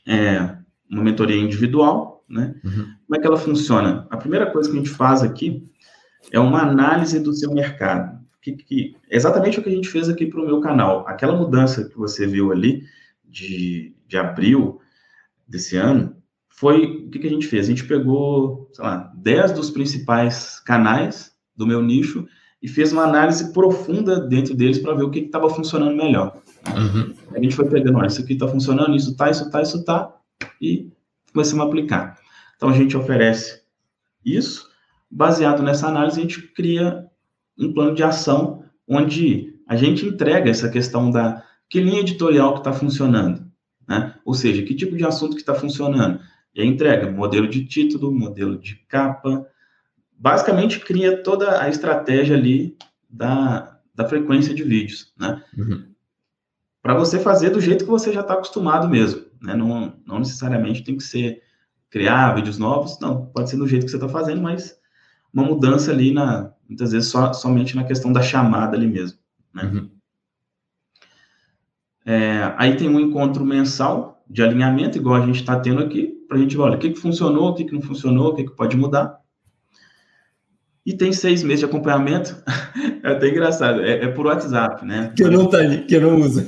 é uma mentoria individual, né? Uhum. Como é que ela funciona? A primeira coisa que a gente faz aqui é uma análise do seu mercado. Que, que, exatamente o que a gente fez aqui para o meu canal. Aquela mudança que você viu ali de, de abril desse ano, foi o que, que a gente fez? A gente pegou, sei lá, 10 dos principais canais do meu nicho e fez uma análise profunda dentro deles para ver o que estava funcionando melhor. Uhum. A gente foi pegando, olha, isso aqui está funcionando, isso tá, isso tá, isso tá, e começamos a aplicar. Então a gente oferece isso, baseado nessa análise, a gente cria um plano de ação onde a gente entrega essa questão da que linha editorial que está funcionando, né? Ou seja, que tipo de assunto que está funcionando e a entrega, modelo de título, modelo de capa, basicamente cria toda a estratégia ali da, da frequência de vídeos, né? Uhum. Para você fazer do jeito que você já está acostumado mesmo, né? Não, não necessariamente tem que ser criar vídeos novos, não, pode ser do jeito que você está fazendo, mas uma mudança ali na, muitas vezes só, somente na questão da chamada ali mesmo, né? Uhum. É, aí tem um encontro mensal de alinhamento, igual a gente está tendo aqui, para a gente ver, olha, o que, que funcionou, o que, que não funcionou, o que, que pode mudar. E tem seis meses de acompanhamento. é até engraçado, é, é por WhatsApp, né? Que eu não tenho, que eu não uso.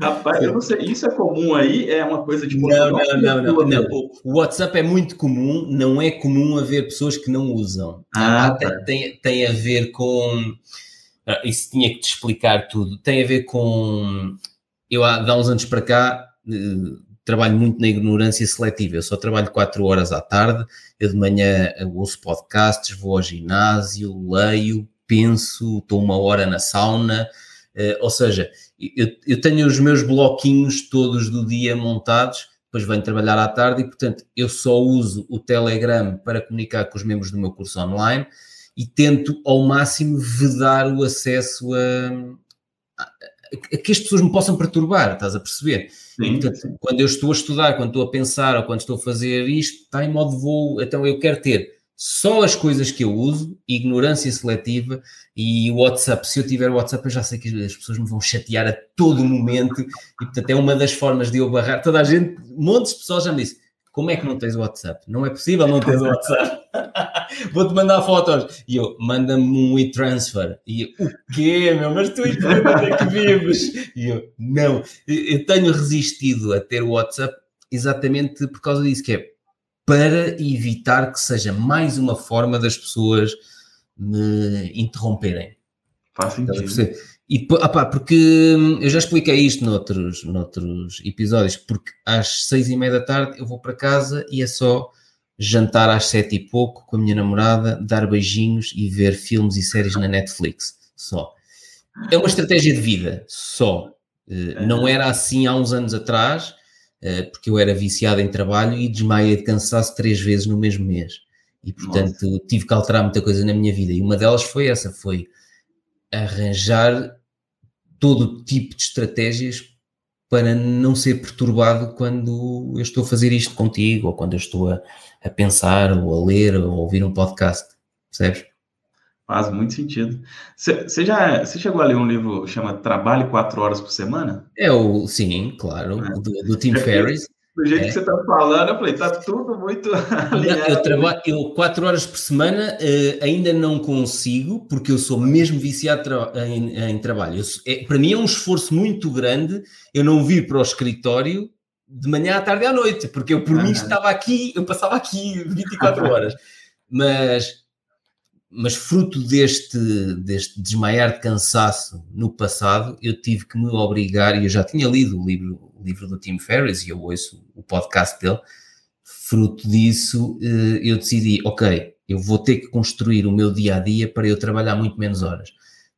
Rapaz, eu não sei, isso é comum aí? É uma coisa de... Não, não, não, não, não, O WhatsApp é muito comum, não é comum haver pessoas que não usam. Ah, tá. tem, tem a ver com... Ah, isso tinha que te explicar tudo. Tem a ver com... Eu, há, há uns anos para cá, eh, trabalho muito na ignorância seletiva. Eu só trabalho 4 horas à tarde, eu de manhã ouço podcasts, vou ao ginásio, leio, penso, estou uma hora na sauna. Uh, ou seja, eu, eu, tenho os meus bloquinhos todos do dia montados, depois venho trabalhar à tarde e, portanto, eu só uso o Telegram para comunicar com os membros do meu curso online e tento ao máximo vedar o acesso a, a, a que as pessoas me possam perturbar, estás a perceber? Sim. Portanto, quando eu estou a estudar, quando estou a pensar ou quando estou a fazer isto, está em modo voo, então eu quero ter só as coisas que eu uso, ignorância seletiva e o WhatsApp. Se eu tiver WhatsApp, eu já sei que as pessoas me vão chatear a todo momento e, portanto, é uma das formas de eu barrar. Toda a gente, montes de pessoas já me disse: como é que não tens WhatsApp? Não é possível não teres o WhatsApp. Vou-te mandar fotos. E eu, manda-me um e-transfer. E eu, o quê, meu? Mas tu e tu é que vives? E eu, não. Eu tenho resistido a ter WhatsApp exatamente por causa disso, que é para evitar que seja mais uma forma das pessoas me interromperem. Faz sentido. E, opá, porque hum, eu já expliquei isto noutros, noutros episódios, porque às seis e meia da tarde eu vou para casa e é só jantar às sete e pouco com a minha namorada, dar beijinhos e ver filmes e séries na Netflix, só. É uma estratégia de vida, só. Eh, não era assim há uns anos atrás, eh, porque eu era viciado em trabalho e desmaiei de cansaço três vezes no mesmo mês. E, portanto, Nossa. tive que alterar muita coisa na minha vida. E uma delas foi essa, foi arranjar todo tipo de estratégias para não ser perturbado quando eu estou a fazer isto contigo, ou quando eu estou a, a pensar, ou a ler, ou a ouvir um podcast, percebes? Faz muito sentido. Você já você chegou a ler um livro que chama Trabalhe Quatro Horas por Semana? É o, sim, claro, é. do, do Tim Ferriss do jeito é. que você está falando, eu falei, está tudo muito alinhado. Eu trabalho, eu quatro horas por semana uh, ainda não consigo, porque eu sou mesmo viciado tra em, em, trabalho. é, para mim é um esforço muito grande eu não vir para o escritório de manhã à tarde à noite, porque eu por mim estava aqui, eu passava aqui 24 horas. Mas, mas fruto deste, deste desmaiar de cansaço no passado, eu tive que me obrigar, e eu já tinha lido o livro livro do Tim Ferriss e eu ouço o podcast dele, fruto disso, eh, eu decidi, ok, eu vou ter que construir o meu dia a dia para eu trabalhar muito menos horas.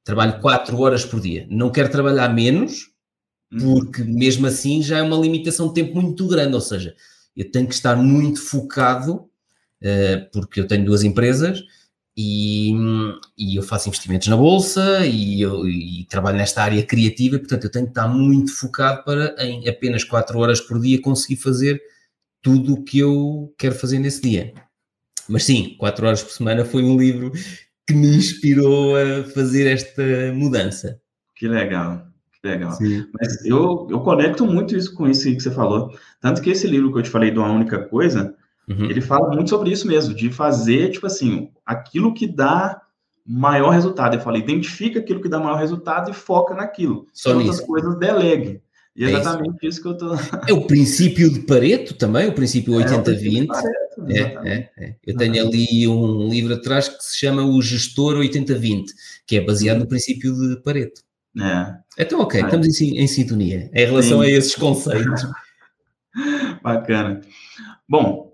Trabalho 4 horas por dia. Não quero trabalhar menos, uhum. porque mesmo assim já é uma limitação de tempo muito grande. Ou seja, eu tenho que estar muito focado, uh, porque eu tenho duas empresas e, e, eu faço investimentos na bolsa e, eu, e trabalho nesta área criativa, e, portanto eu tenho que estar muito focado para em apenas 4 horas por dia conseguir fazer tudo o que eu quero fazer nesse dia. Mas sim, 4 horas por semana foi um livro que me inspirou a fazer esta mudança. Que legal, que legal. Sim. Mas eu, eu conecto muito isso com isso que você falou. Tanto que esse livro que eu te falei de uma única coisa, Uhum. Ele fala muito sobre isso mesmo, de fazer, tipo assim, aquilo que dá maior resultado. Eu falei, identifica aquilo que dá maior resultado e foca naquilo. Só outras coisas delegue. E é, é exatamente isso. isso. que eu tô. É o princípio de Pareto também, o princípio 80-20. É, é, é, é, Eu tenho ali um livro atrás que se chama O Gestor 80-20, que é baseado no princípio de Pareto. É. Então, ok, é. estamos em, em, sintonia em relação Sim. a esses conceitos. Bacana. Bom,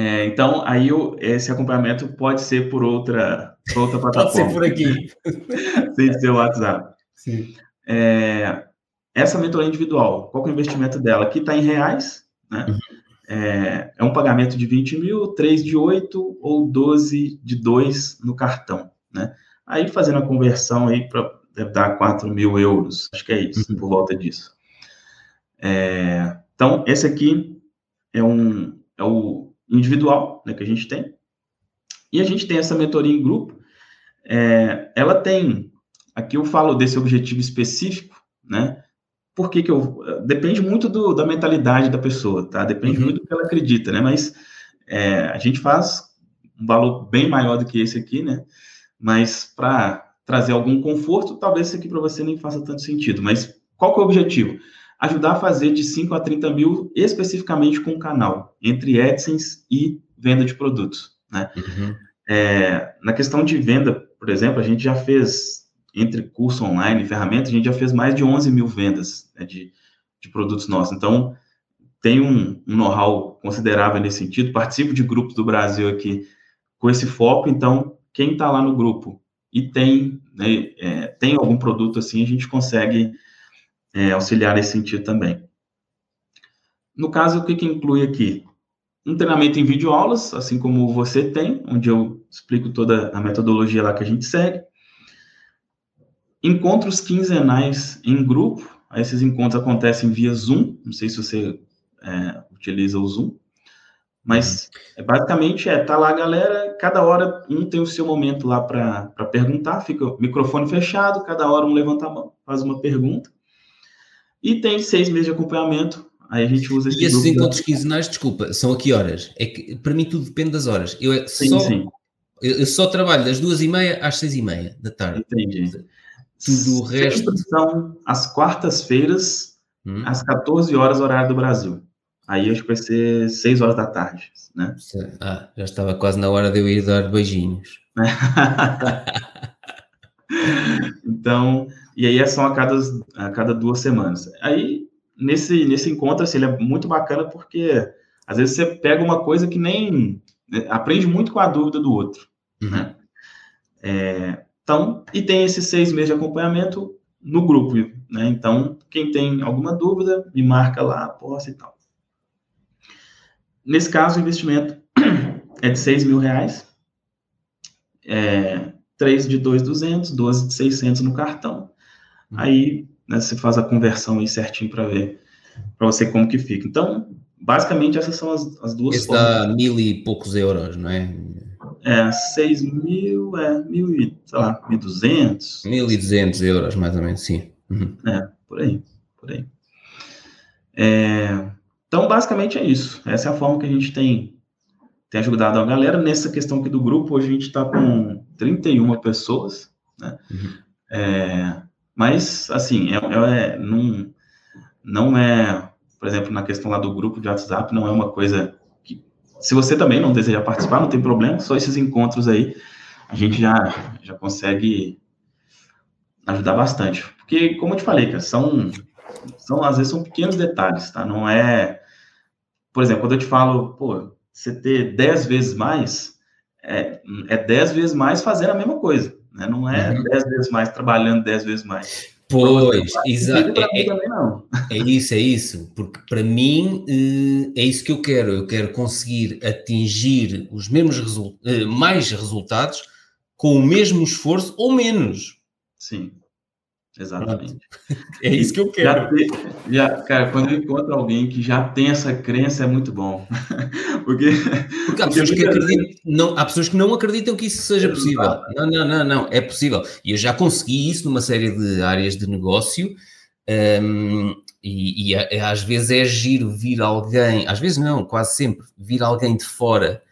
é, então, aí o, esse acompanhamento pode ser por outra, por outra plataforma. pode ser por aqui. Sem ser o WhatsApp. Sim. É, essa mentoria individual, qual é o investimento dela? Aqui está em reais, né? Uhum. É, é, um pagamento de 20 mil, 3 de 8 ou 12 de 2 no cartão, né? Aí fazendo a conversão aí para deve dar 4 mil euros, acho que é isso, uhum. por volta disso. É, então, esse aqui é um é o individual, né, que a gente tem. E a gente tem essa mentoria em grupo. É, ela tem, aqui eu falo desse objetivo específico, né? Por que, eu. Depende muito do, da mentalidade da pessoa, tá? Depende uhum. muito do que ela acredita, né? Mas é, a gente faz um valor bem maior do que esse aqui, né? Mas para trazer algum conforto, talvez esse aqui para você nem faça tanto sentido. Mas qual que é o objetivo? Ajudar a fazer de 5 a 30 mil especificamente com o canal, entre AdSense e venda de produtos. Né? Uhum. É, na questão de venda, por exemplo, a gente já fez, entre curso online e ferramenta, a gente já fez mais de 11 mil vendas né, de, de produtos nossos. Então, tem um, um know-how considerável nesse sentido. Participo de grupos do Brasil aqui com esse foco. Então, quem está lá no grupo e tem, né, é, tem algum produto assim, a gente consegue é, auxiliar nesse sentido também. No caso, o que, que inclui aqui? Um treinamento em videoaulas, assim como você tem, onde eu explico toda a metodologia lá que a gente segue. Encontros quinzenais em grupo. Esses encontros acontecem via Zoom. Não sei se você é, utiliza o Zoom. Mas é, basicamente é, tá lá a galera, cada hora um tem o seu momento lá para perguntar, fica o microfone fechado, cada hora um levanta a mão, faz uma pergunta. E tem seis meses de acompanhamento. Aí a gente usa esse E esses encontros da... quinzenais, desculpa, são a que horas? É que para mim tudo depende das horas. Eu é sim, só, sim. Eu, só trabalho das duas e meia às seis e meia da tarde. Entendi. Tudo o resto. São às quartas-feiras, hum. às 14 horas, horário do Brasil. Aí acho que vai ser 6 horas da tarde, né? Ah, já estava quase na hora de eu ir dar beijinhos. então, e aí são a cada, a cada duas semanas. Aí, nesse, nesse encontro, assim, ele é muito bacana porque, às vezes, você pega uma coisa que nem... Né, aprende muito com a dúvida do outro, uhum. né? É, então, e tem esses seis meses de acompanhamento no grupo, né? Então, quem tem alguma dúvida, me marca lá, posta e tal. Nesse caso, o investimento é de seis mil reais, é, 3 de 2,200, 12 de 600 no cartão. Aí né, você faz a conversão aí certinho para ver para você como que fica. Então, basicamente essas são as, as duas Esse formas. dá mil e poucos euros, não é? É, seis mil, é, mil e, sei lá, mil duzentos. Mil e duzentos euros, mais ou menos, sim. Uhum. É, por aí, por aí. É, então, basicamente é isso. Essa é a forma que a gente tem, tem ajudado a galera. Nessa questão aqui do grupo, hoje a gente está com 31 pessoas, né? Uhum. É, mas, assim, é, é, não, não é, por exemplo, na questão lá do grupo de WhatsApp, não é uma coisa que, se você também não deseja participar, não tem problema, só esses encontros aí, a gente já, já consegue ajudar bastante. Porque, como eu te falei, cara, são, são, às vezes, são pequenos detalhes, tá? Não é, por exemplo, quando eu te falo, pô, você ter 10 vezes mais, é, é dez vezes mais fazendo a mesma coisa, né? Não é uhum. dez vezes mais trabalhando dez vezes mais. Pois, exato. É, é, é, isso, é isso. Porque para mim eh, é isso que eu quero. Eu quero conseguir atingir os mesmos eh, mais resultados com o mesmo esforço ou menos. Sim. Exatamente. É isso que eu quero. Já, te, já, cara, quando eu encontro alguém que já tem essa crença, é muito bom. porque, porque, há, pessoas que acreditam, não, há pessoas que não acreditam que isso seja possível. Não, não, não, não, é possível. E eu já consegui isso numa série de áreas de negócio. Um, e, e, às vezes é giro vir alguém, às vezes não, quase sempre, vir alguém de fora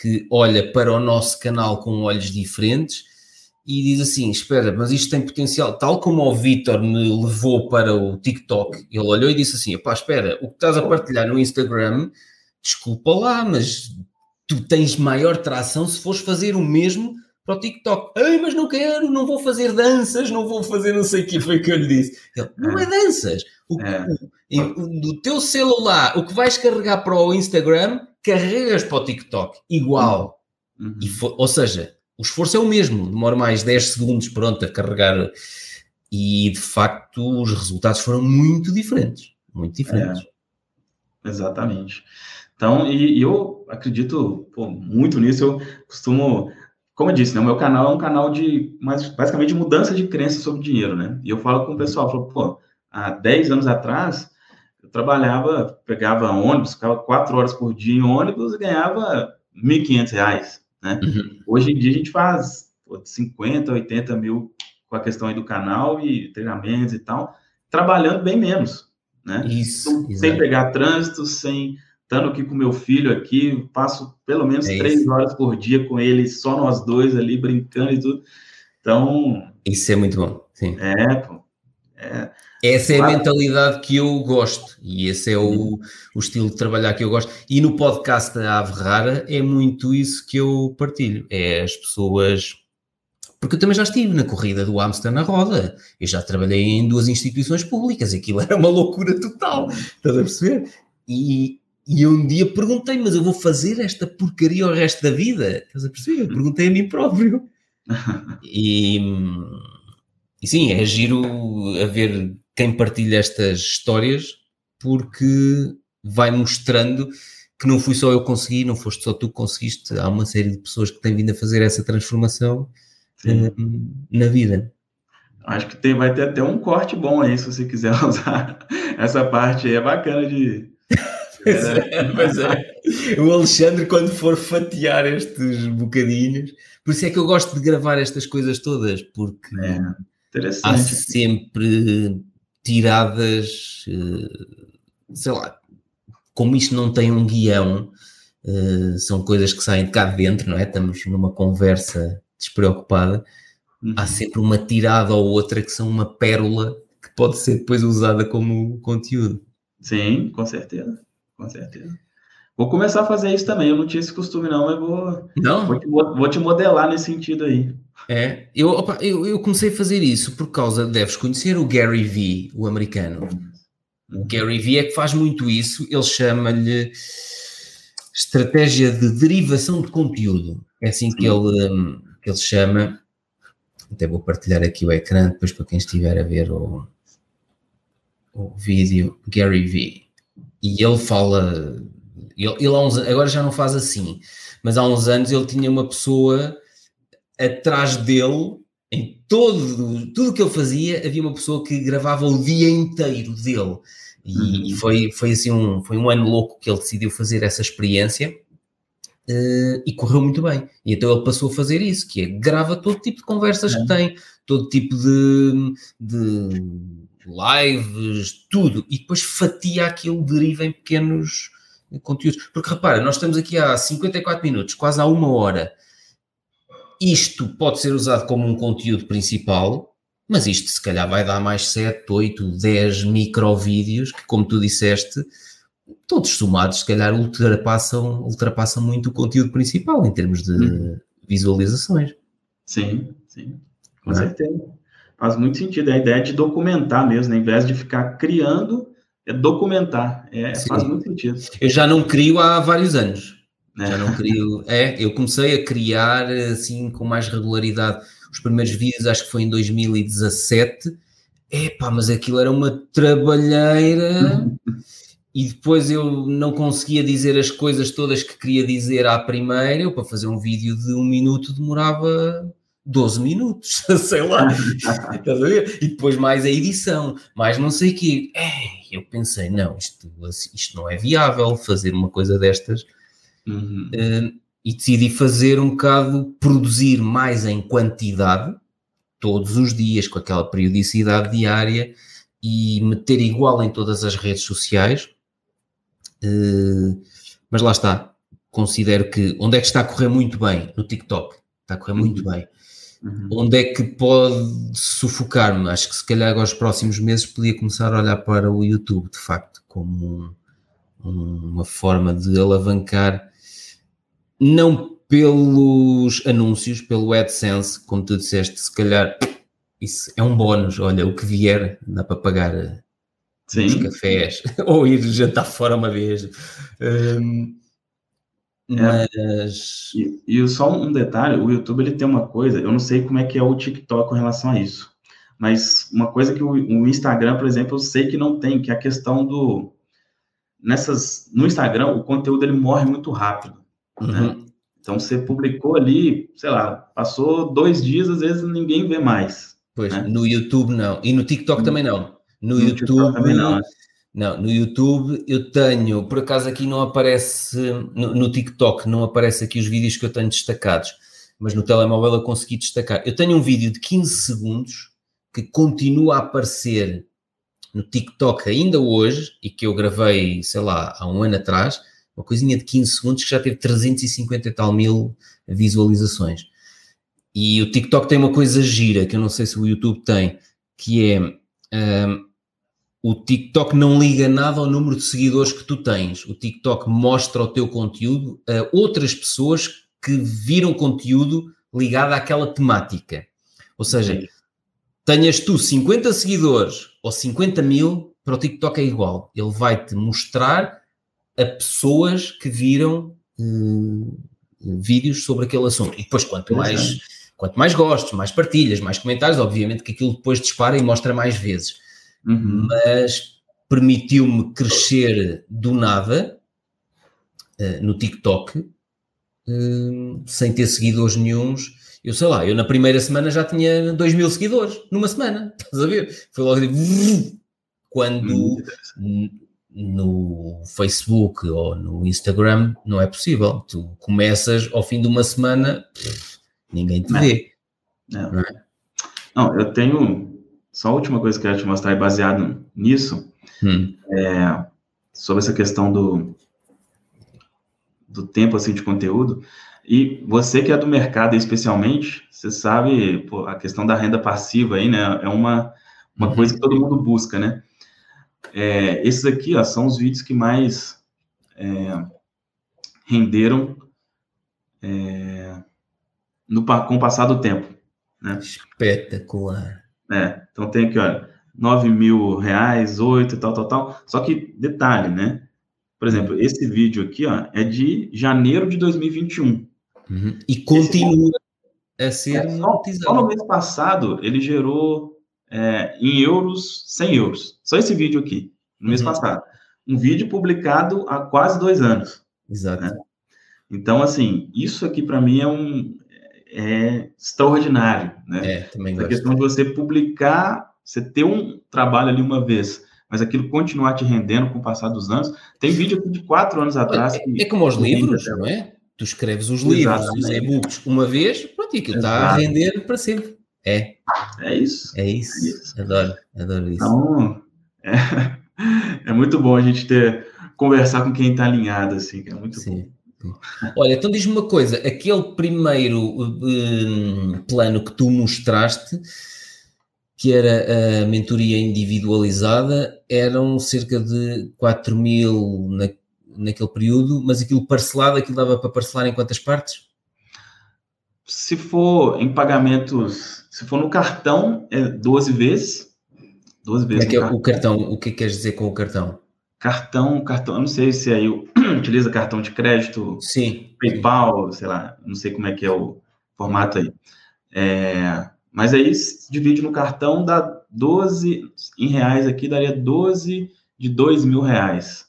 que olha para o nosso canal com olhos diferentes e diz assim: Espera, mas isto tem potencial, tal como o Vitor me levou para o TikTok. Ele olhou e disse assim: Pá, espera, o que estás a partilhar no Instagram, desculpa lá, mas tu tens maior tração se fores fazer o mesmo para o TikTok. Ei, mas não quero, não vou fazer danças, não vou fazer não sei o que foi que eu lhe disse. Ele, não é, é danças. O, é. do teu celular, o que vais carregar para o Instagram, carregas para o TikTok. Igual. Uhum. E for, ou seja, o esforço é o mesmo, demora mais 10 segundos pronto a carregar e de facto os resultados foram muito diferentes, muito diferentes. É, exatamente. Então, e, e eu acredito pô, muito nisso, eu costumo, como eu disse, né, o meu canal é um canal de, mais, basicamente, de mudança de crença sobre dinheiro, né? E eu falo com o pessoal, falo, pô, há 10 anos atrás, eu trabalhava, pegava ônibus, ficava 4 horas por dia em ônibus e ganhava R$ 1.500. Né? Uhum. Hoje em dia a gente faz pô, 50, 80 mil com a questão aí do canal e treinamentos e tal, trabalhando bem menos, né? Isso, então, sem pegar trânsito, sem estando aqui com meu filho aqui, passo pelo menos é três horas por dia com ele, só nós dois ali brincando e tudo. Então. Isso é muito bom, sim. É, pô. É, essa é a mentalidade que eu gosto e esse é o, o, estilo de trabalhar que eu gosto. E no podcast da Ave Rara é muito isso que eu partilho. É as pessoas. Porque eu também já estive na corrida do Amsterdã na roda. Eu já trabalhei em duas instituições públicas. Aquilo era uma loucura total. Estás a perceber? E, e um dia perguntei, mas eu vou fazer esta porcaria o resto da vida? Estás a perceber? Eu perguntei a mim próprio. E, e sim, é giro a ver quem partilha estas histórias, porque vai mostrando que não fui só eu que consegui, não foste só tu que conseguiste, há uma série de pessoas que têm vindo a fazer essa transformação um, na vida. Acho que tem, vai ter até um corte bom aí, se você quiser usar essa parte aí, é bacana de. pois, é, pois é. O Alexandre, quando for fatiar estes bocadinhos, por isso é que eu gosto de gravar estas coisas todas, porque é, há sempre tiradas, eh, sei lá, como isto não tem um guião, eh, são coisas que saem de cá de dentro, não é? Estamos numa conversa despreocupada, uhum. há sempre uma tirada ou outra que são uma pérola que pode ser depois usada como conteúdo. Sim, com certeza, com certeza. Vou começar a fazer isso também. Eu não tinha esse costume, não, mas vou, não? vou, te, vou te modelar nesse sentido aí. É, eu, opa, eu, eu, comecei a fazer isso por causa, deves conhecer o Gary Vee, o americano. O Gary Vee é que faz muito isso, ele chama-lhe estratégia de derivação de conteúdo. É assim que ele, um, que ele chama. Até vou partilhar aqui o ecrã depois para quem estiver a ver o, o vídeo. Gary Vee. E ele fala. Ele, ele uns, agora já não faz assim, mas há uns anos ele tinha uma pessoa atrás dele, em todo tudo que ele fazia, havia uma pessoa que gravava o dia inteiro dele. E, uhum. foi, foi assim um, foi um ano louco que ele decidiu fazer essa experiência uh, e correu muito bem. E então ele passou a fazer isso, que é grava todo tipo de conversas uhum. que tem, todo tipo de, de lives, tudo, e depois fatia aquilo, deriva em pequenos conteúdos. Porque repara, nós estamos aqui há 54 minutos, quase há uma hora, isto pode ser usado como um conteúdo principal, mas isto se calhar vai dar mais 7, 8, 10 microvídeos que, como tu disseste, todos somados, se calhar ultrapassam, ultrapassam muito o conteúdo principal em termos de hum. visualizações. Sim, sim, com é? certeza. Faz muito sentido. A ideia de documentar mesmo, né? em vez de ficar criando, é documentar. É, faz muito sentido. Eu já não crio há vários anos. Já não crio. É, eu comecei a criar assim com mais regularidade. Os primeiros vídeos acho que foi em 2017. Epá, mas aquilo era uma trabalheira. e depois eu não conseguia dizer as coisas todas que queria dizer à primeira. Eu, para fazer um vídeo de um minuto, demorava 12 minutos, sei lá. E depois mais a edição, mais não sei o quê. É, eu pensei, não, isto, isto não é viável fazer uma coisa destas. Uhum. Uh, e decidi fazer um bocado, produzir mais em quantidade, todos os dias, com aquela periodicidade diária, e meter igual em todas as redes sociais. Uh, mas lá está, considero que onde é que está a correr muito bem? No TikTok. Está a correr muito uhum. bem. Uhum. Onde é que pode sufocar-me? Acho que se calhar agora os próximos meses podia começar a olhar para o YouTube, de facto, como um, uma forma de alavancar, não pelos anúncios, pelo AdSense, como tu disseste, se calhar isso é um bónus. Olha, o que vier dá para pagar Sim. os cafés ou ir jantar fora uma vez. Um, é. Mas. E, e, só um detalhe: o YouTube ele tem uma coisa, eu não sei como é que é o TikTok com relação a isso, mas uma coisa que o, o Instagram, por exemplo, eu sei que não tem, que é a questão do. Nessas, no Instagram, o conteúdo ele morre muito rápido. Né? Uhum. Né? Então, você publicou ali, sei lá, passou dois dias, às vezes ninguém vê mais. Pois, né? no YouTube não. E no TikTok também não. No, no YouTube. Também não. Não, no YouTube eu tenho, por acaso aqui não aparece, no, no, TikTok não aparece aqui os vídeos que eu tenho destacados, mas no telemóvel eu consegui destacar. Eu tenho um vídeo de 15 segundos que continua a aparecer no TikTok ainda hoje e que eu gravei, sei lá, há um ano atrás, uma coisinha de 15 segundos que já teve 350 e tal mil visualizações. E o TikTok tem uma coisa gira que eu não sei se o YouTube tem, que é. Um, o TikTok não liga nada ao número de seguidores que tu tens. O TikTok mostra o teu conteúdo a outras pessoas que viram conteúdo ligado àquela temática. Ou seja, tenhas tu 50 seguidores ou 50 mil, para o TikTok é igual. Ele vai-te mostrar a pessoas que viram hum, vídeos sobre aquele assunto. E depois, quanto mais, quanto mais gostos, mais partilhas, mais comentários, obviamente que aquilo depois dispara e mostra mais vezes uhum. mas permitiu-me crescer do nada uh, no TikTok, uh, sem ter seguidores nenhums. Eu sei lá, eu na primeira semana já tinha 2 mil seguidores, numa semana, estás a ver? Foi logo de... quando no Facebook ou no Instagram não é possível. Tu começas ao fim de uma semana, pff, ninguém te vê. Não. Não, é? não, eu tenho só a última coisa que eu quero te mostrar, baseado nisso, hum. é sobre essa questão do, do tempo assim de conteúdo. E você que é do mercado especialmente, você sabe pô, a questão da renda passiva aí, né? É uma, uma uhum. coisa que todo mundo busca, né? É, esses aqui, ó, são os vídeos que mais é, renderam é, no, com o passar do tempo. Né? Espetacular. É, então tem aqui, olha, 9 mil reais, 8, tal, tal, tal. Só que, detalhe, né? Por exemplo, esse vídeo aqui, ó, é de janeiro de 2021. Uhum. E continua a ser é, só, só, no mês passado, ele gerou é, em euros, 100 euros. Só esse vídeo aqui, no mês uhum. passado. Um vídeo publicado há quase dois anos. Exato. Né? Então, assim, isso aqui para mim é um, é extraordinário, né? É, também gosto. A questão de você publicar, você ter um trabalho ali uma vez, mas aquilo continuar te rendendo com o passar dos anos. Tem vídeo de quatro anos atrás. É, que, é como os livros, não é? Tu escreves os livros, os e-books uma vez, pronto, e aquilo está a render para sempre. É. É isso. É isso. É isso. Adoro, adoro isso. Então, é, é muito bom a gente ter conversar com quem está alinhado, assim, que é muito Sim. bom. Olha, então diz-me uma coisa: aquele primeiro um, plano que tu mostraste, que era a mentoria individualizada, eram cerca de 4 mil na, naquele período, mas aquilo parcelado, aquilo dava para parcelar em quantas partes? Se for em pagamentos, se for no cartão, é 12 vezes. 12 vezes. É que é o cartão? O que queres dizer com o cartão? Cartão, cartão, eu não sei se aí o utiliza cartão de crédito, Sim. PayPal, sei lá, não sei como é que é o formato aí. É, mas aí divide no cartão, dá 12 em reais aqui, daria 12 de 2 mil reais.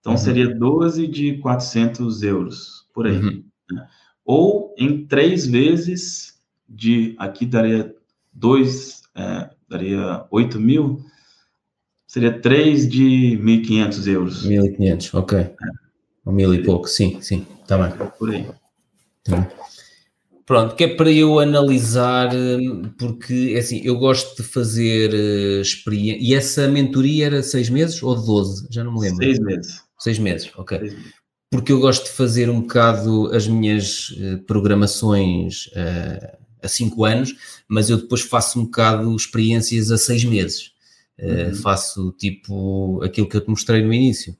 Então, uhum. seria 12 de 400 euros, por aí. Uhum. Né? Ou em três vezes de, aqui daria 2, é, daria 8 mil, seria 3 de 1.500 euros. 1.500, ok. É. Um mil e pouco, sim, sim, está bem. Por aí. Tá. Pronto, que é para eu analisar, hum, porque é assim, eu gosto de fazer uh, experiência. E essa mentoria era seis meses ou 12? Já não me lembro. Seis meses. Seis meses, ok. Seis meses. Porque eu gosto de fazer um bocado as minhas uh, programações uh, a cinco anos, mas eu depois faço um bocado experiências a seis meses. Uhum. Faço tipo aquilo que eu te mostrei no início.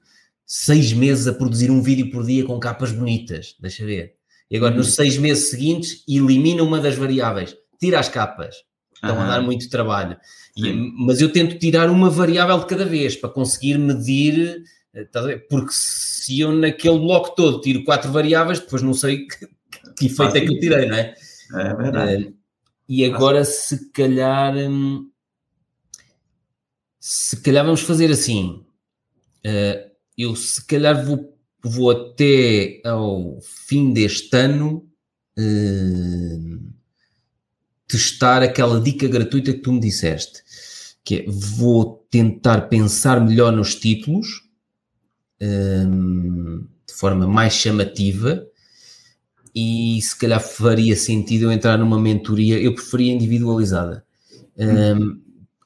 Seis meses a produzir um vídeo por dia com capas bonitas, deixa ver e agora, nos uhum. seis meses seguintes, elimina uma das variáveis, tira as capas. Estão uhum. a dar muito trabalho. E, mas eu tento tirar uma variável de cada vez para conseguir medir, eh, porque se eu naquele bloco todo tiro quatro variáveis, depois não sei que, que efeito é que eu tirei, não é? É verdade. Uh, e agora, se calhar, hum, se calhar vamos fazer assim. Uh, eu se calhar vou vou até ao fim deste ano uh, testar aquela dica gratuita que tu me disseste, que é vou tentar pensar melhor nos títulos uh, de forma mais chamativa e se calhar faria sentido eu entrar numa mentoria, eu preferia individualizada. Um,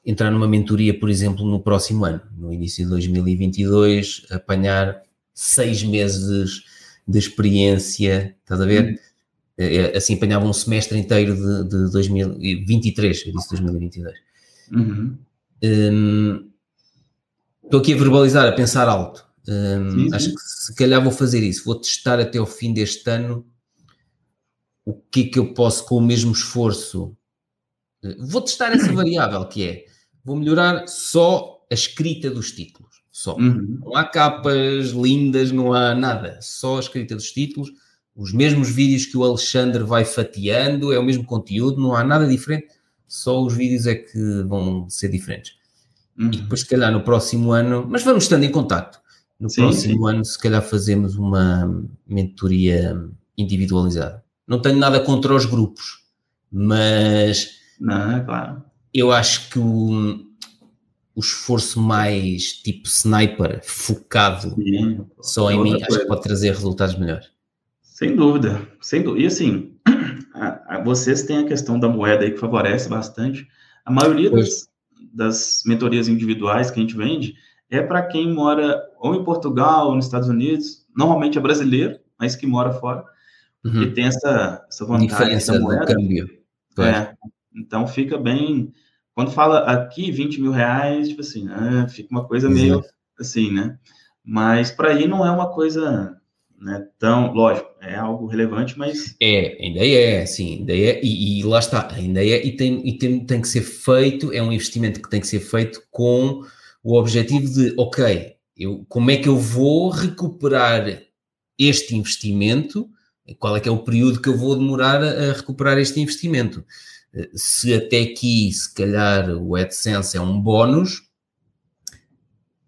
entrar numa mentoria, por exemplo, no próximo ano, no início de 2022, apanhar seis meses de experiência, estás a ver? Uhum. Assim apanhava um semestre inteiro de, de 2023, eu disse 2022. Uhum. Um, estou aqui a verbalizar, a pensar alto. Um, sim, sim. Acho que se calhar vou fazer isso. Vou testar até o fim deste ano o que é que eu posso com o mesmo esforço. Vou testar essa variável que é, vou melhorar só a escrita dos títulos só. Uhum. Não há capas lindas, não há nada, só a escrita dos títulos, os mesmos vídeos que o Alexandre vai fatiando, é o mesmo conteúdo, não há nada diferente, só os vídeos é que vão ser diferentes. Uhum. E depois, se calhar, no próximo ano, mas vamos estando em contato. No sim, próximo sim. ano, se calhar, fazemos uma mentoria individualizada. Não tenho nada contra os grupos, mas. Não, é claro. Eu acho que o, o esforço mais tipo sniper, focado Sim, só em mim, coisa. acho que pode trazer resultados melhores. Sem dúvida, sem dúvida. E assim, a, a, vocês têm a questão da moeda aí que favorece bastante. A maioria das, das mentorias individuais que a gente vende é para quem mora ou em Portugal ou nos Estados Unidos, normalmente é brasileiro, mas que mora fora, uhum. tem essa, essa vantagem Diferença da moeda. câmbio. É, então fica bem quando fala aqui 20 mil reais, tipo assim, né, fica uma coisa meio assim, né? Mas para aí não é uma coisa né, tão, lógico, é algo relevante, mas. É, ainda é, sim, ainda é, e, e, lá está, ainda é, e, tem, e tem, tem que ser feito, é um investimento que tem que ser feito com o objetivo de, ok, eu, como é que eu vou recuperar este investimento? Qual é que é o período que eu vou demorar a recuperar este investimento? Se até aqui, se calhar, o AdSense é um bónus,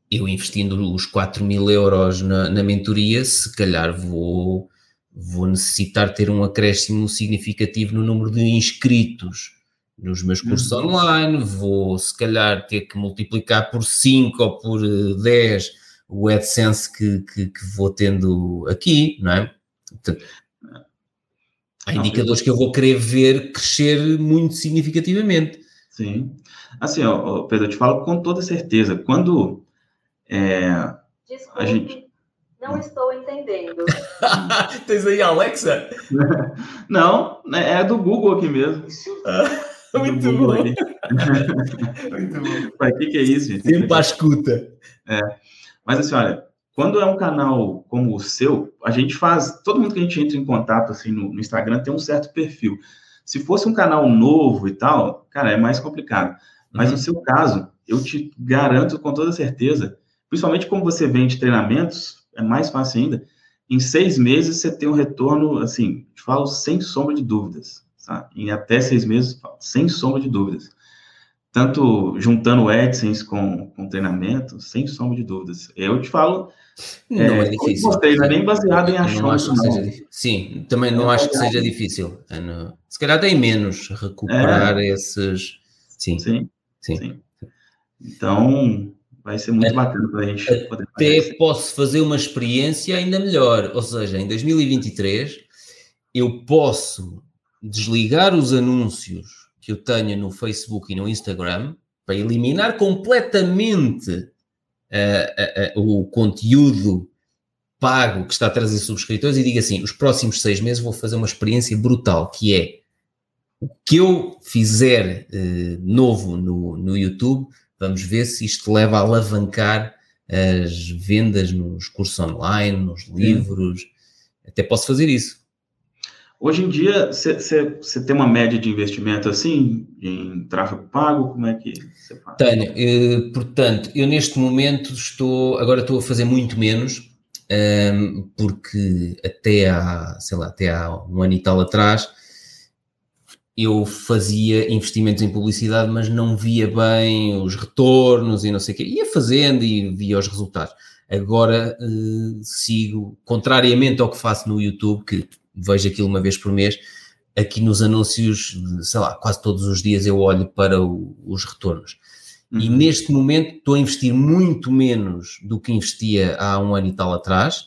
eu investindo os 4 mil euros na, na mentoria, se calhar vou, vou necessitar ter um acréscimo significativo no número de inscritos nos meus cursos uhum. online, vou se calhar ter que multiplicar por 5 ou por 10 o AdSense que, que, que vou tendo aqui, não é? Portanto, Há indicadores que eu vou querer ver crescer muito significativamente. Sim. Assim, ó, Pedro, eu te falo com toda certeza. Quando é, Desculpe, a gente... não estou entendendo. Tens aí a Alexa? não, né, é do Google aqui mesmo. muito, bom. muito bom. Para que, que é isso, gente? Sempre à escuta. É. Mas assim, olha, quando é um canal como o seu, a gente faz. Todo mundo que a gente entra em contato assim no, no, Instagram tem um certo perfil. Se fosse um canal novo e tal, cara, é mais complicado. Mas uhum. no seu caso, eu te garanto com toda certeza, principalmente como você vende treinamentos, é mais fácil ainda. Em seis meses você tem um retorno, assim, te falo sem sombra de dúvidas. Tá? Em até seis meses, sem sombra de dúvidas. Tanto juntando o AdSense com, com treinamento, sem sombra de dúvidas. Eu te falo, não é, é difícil. Gostei, não é nem baseado em achar. Não Sim, também não, acho que seja difícil. É se calhar tem menos recuperar é. esses. Sim. Sim. Sim. Sim. Então, vai ser muito é, bacana para a gente poder Até fazer posso fazer uma experiência ainda melhor. Ou seja, em 2023, eu posso desligar os anúncios que eu tenho no Facebook e no Instagram para eliminar completamente uh, uh, uh, o conteúdo pago que está a trazer subscritores e digo assim: os próximos seis meses vou fazer uma experiência brutal, que é o que eu fizer novo no, no YouTube, vamos ver se isto leva a alavancar as vendas nos cursos online, nos livros. Até posso fazer isso. Hoje em dia, você tem uma média de investimento assim, em tráfego pago? Como é que você faz? Tenho. Eh, portanto, eu neste momento estou, agora estou a fazer muito menos, um, ehm, porque até há, sei lá, até há um ano e tal atrás, eu fazia investimentos em publicidade, mas não via bem os retornos e não sei o quê. Ia fazendo e via os resultados. Agora uh, sigo, contrariamente ao que faço no YouTube, que vejo aquilo uma vez por mês. Aqui nos anúncios, sei lá, quase todos os dias eu olho para o, os retornos. Uhum. E neste momento estou a investir muito menos do que investia há um ano e tal atrás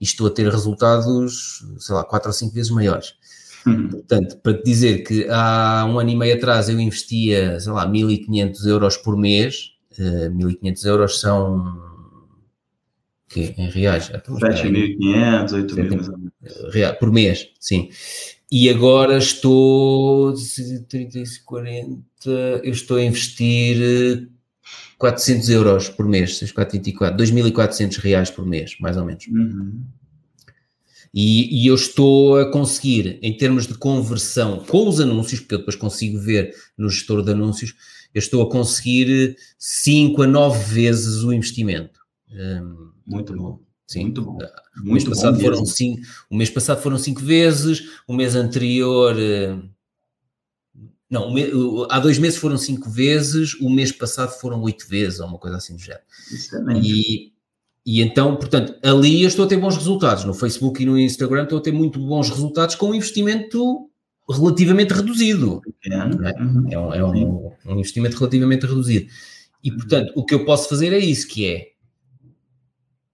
e estou a ter resultados, sei lá, quatro ou cinco vezes maiores. Uhum. Portanto, para te dizer que há um ano e meio atrás eu investia, sei lá, 1500 euros por mês, uh, eh, 1500 euros são que em reais. 7.500, 8.000 por mês, sim. E agora estou 30, 40, eu estou a investir 400 eh, euros por mês, 6,424, 2.400 reais por mês, mais ou menos. Uhum. E, e, eu estou a conseguir, em termos de conversão com os anúncios, porque eu depois consigo ver no gestor de anúncios, eu estou a conseguir 5 a 9 vezes o investimento. Um, muito bom. Sim. Muito bom. O mês, passado bom foram cinco, o mês passado foram cinco vezes, o mês anterior. Eh, não, há dois meses foram cinco vezes, o mês passado foram oito vezes, ou uma coisa assim do género. E, e então, portanto, ali eu estou a ter bons resultados. No Facebook e no Instagram estou a ter muito bons resultados com um investimento relativamente reduzido. É, uhum. é, um, é um, um investimento relativamente reduzido. E, portanto, o que eu posso fazer é isso, que é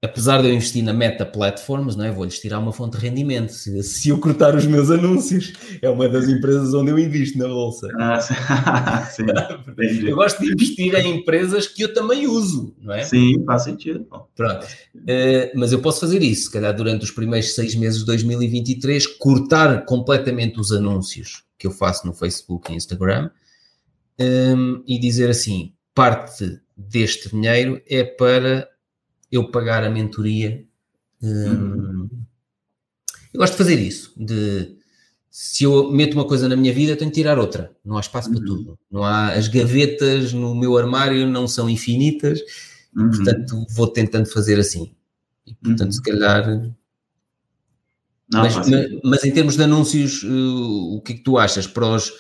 apesar de eu investir na Meta Platforms, não é? vou-lhes tirar uma fonte de rendimento. Se, se, eu cortar os meus anúncios, é uma das empresas onde eu invisto na bolsa. Ah, sim. eu gosto de investir em empresas que eu também uso, não é? Sim, faz sentido. Pronto. Uh, mas eu posso fazer isso, se calhar durante os primeiros seis meses de 2023, cortar completamente os anúncios que eu faço no Facebook e Instagram um, ehm, e dizer assim, parte deste dinheiro é para eu pagar a mentoria. Hum, eu gosto de fazer isso, de se eu meto uma coisa na minha vida, tenho que tirar outra. Não há espaço para uhum. tudo. Não há as gavetas no meu armário não são infinitas, uhum. portanto vou tentando fazer assim. E portanto, uhum. se calhar. Não, mas, mas, mas, em termos de anúncios, uh, o que é que tu achas para os,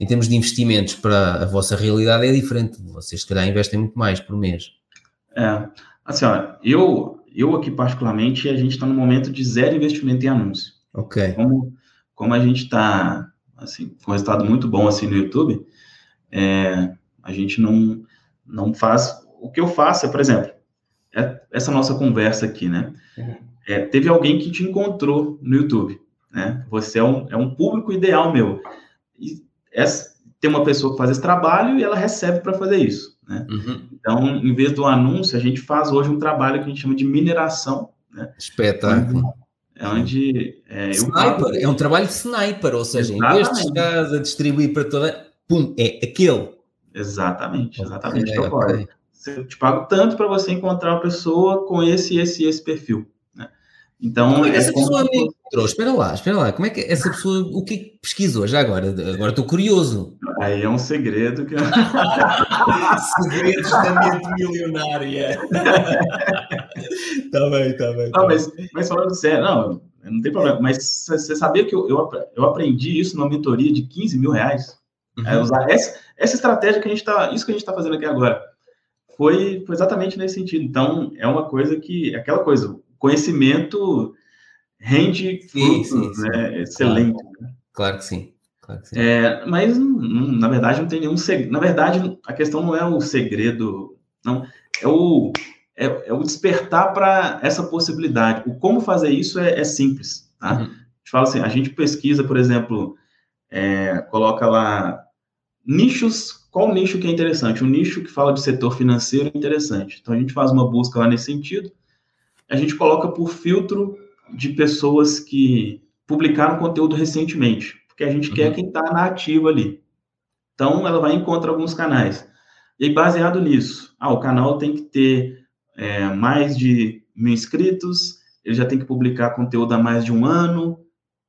em termos de investimentos para a vossa realidade é diferente. Vocês se calhar investem muito mais por mês. É. Assim, ó, eu, eu aqui particularmente, a gente está no momento de zero investimento em anúncio. Ok. Como, como a gente está, assim, com um resultado muito bom, assim, no YouTube, é, a gente não, não faz... O que eu faço é, por exemplo, é essa nossa conversa aqui, né? Uhum. É, teve alguém que te encontrou no YouTube, né? Você é um, é um público ideal meu. E essa, tem uma pessoa que faz esse trabalho e ela recebe para fazer isso. Né? Uhum. Então, em vez do anúncio, a gente faz hoje um trabalho que a gente chama de mineração. Né? Espetáculo. É onde. É, sniper, é um trabalho de sniper, ou seja, Exatamente. em vez de chegar a distribuir para toda. Pum, é aquele. Exatamente, exatamente. Okay, okay. Eu te pago tanto para você encontrar uma pessoa com esse, esse, esse perfil. Então, Como é que é essa como- pessoa me encontrou? Espera lá, espera lá. Como é que essa pessoa, o que é que pesquisou já agora? Agora estou curioso. aí é um segredo que Segredos da mente milionária. Está bem, está bem. Não, mas, mas falando sério, não, não tem problema. Mas você sabia que eu, eu, eu aprendi isso numa mentoria de 15 mil reais? É, usar essa, essa estratégia que a gente está, isso que a gente está fazendo aqui agora, foi, foi exatamente nesse sentido. Então, é uma coisa que, aquela coisa, conhecimento rende frutos, sim, sim. né? Excelente. Claro que sim. Claro que sim. É, mas, hum, hum, na verdade, não tem nenhum segredo. Na verdade, a questão não é o segredo, não. É o, é, é o despertar para essa possibilidade. O como fazer isso é, é simples, tá? Uhum. A gente fala assim, a gente pesquisa, por exemplo, é, coloca lá nichos, qual nicho que é interessante? Um nicho que fala de setor financeiro é interessante. Então, a gente faz uma busca lá nesse sentido. A gente coloca por filtro de pessoas que publicaram conteúdo recentemente, porque a gente Uhum. quer quem está na ativa ali. Então, ela vai e encontra alguns canais. E aí, baseado nisso, ah, o canal tem que ter é, mais de mil inscritos, ele já tem que publicar conteúdo há mais de um ano.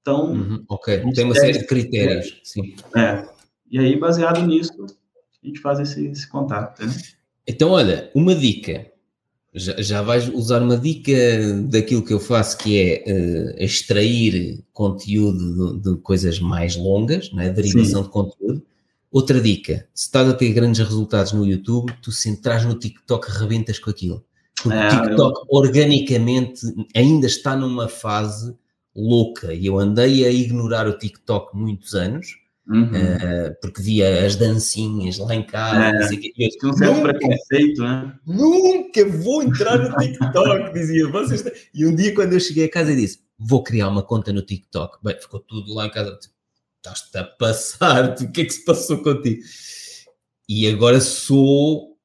Então, Uhum, Ok, tem uma série de critérios. Sim. é. E aí, baseado nisso, a gente faz esse, esse contato. Né? Então, olha, uma dica. Já, já vais usar uma dica daquilo que eu faço, que é eh, extrair conteúdo de, de coisas mais longas, não é? derivação de conteúdo. Outra dica: se estás a ter grandes resultados no YouTube, tu se entras no TikTok, rebentas com aquilo. Porque É, o TikTok organicamente ainda está numa fase louca. E eu andei a ignorar o TikTok muitos anos, Uhum. eh, porque via as dancinhas lá em casa, É. E eu, um certo Nunca- preconceito, né? Nunca vou entrar no TikTok, dizia. Vocês E um dia, quando eu cheguei a casa, eu disse: Vou criar uma conta no TikTok. Bem, ficou tudo lá em casa. Estás-te a passar, o que é que se passou contigo? E agora sou.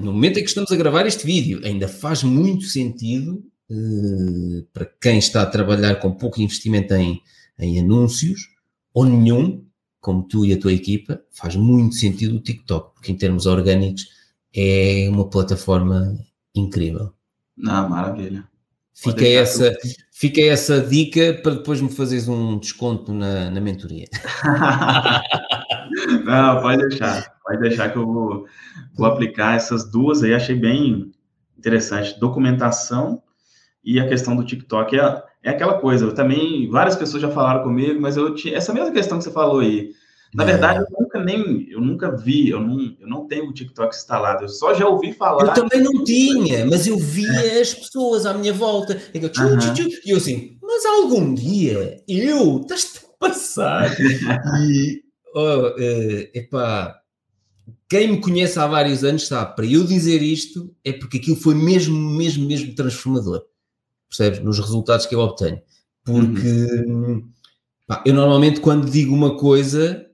No momento em que estamos a gravar este vídeo, ainda faz muito sentido eh, para quem está a trabalhar com pouco investimento em, em anúncios, ou nenhum, como tu e a tua equipa, faz muito sentido o TikTok, porque em termos orgânicos é uma plataforma incrível. Não, maravilha. Fica essa, fica essa dica para depois me fazeres um desconto na, na mentoria. Não, pode deixar. Pode deixar que eu vou, vou aplicar essas duas aí. Achei bem interessante. Documentação e a questão do TikTok. É, é aquela coisa. Eu também, várias pessoas já falaram comigo, mas eu tinha essa mesma questão que você falou aí. Na É. verdade, eu nunca nem, eu nunca vi, eu não, eu não tenho o TikTok instalado. Eu só já ouvi falar. Eu também não tinha, mas eu via as pessoas à minha volta. E eu, tchu, tchu, tchu, e eu assim, mas algum dia eu, estás-te a passar. E, oh, eh, epá, quem me conhece há vários anos sabe, para eu dizer isto é porque aquilo foi mesmo, mesmo, mesmo transformador. Percebes? Nos resultados que eu obtenho. Porque pá, eu normalmente quando digo uma coisa,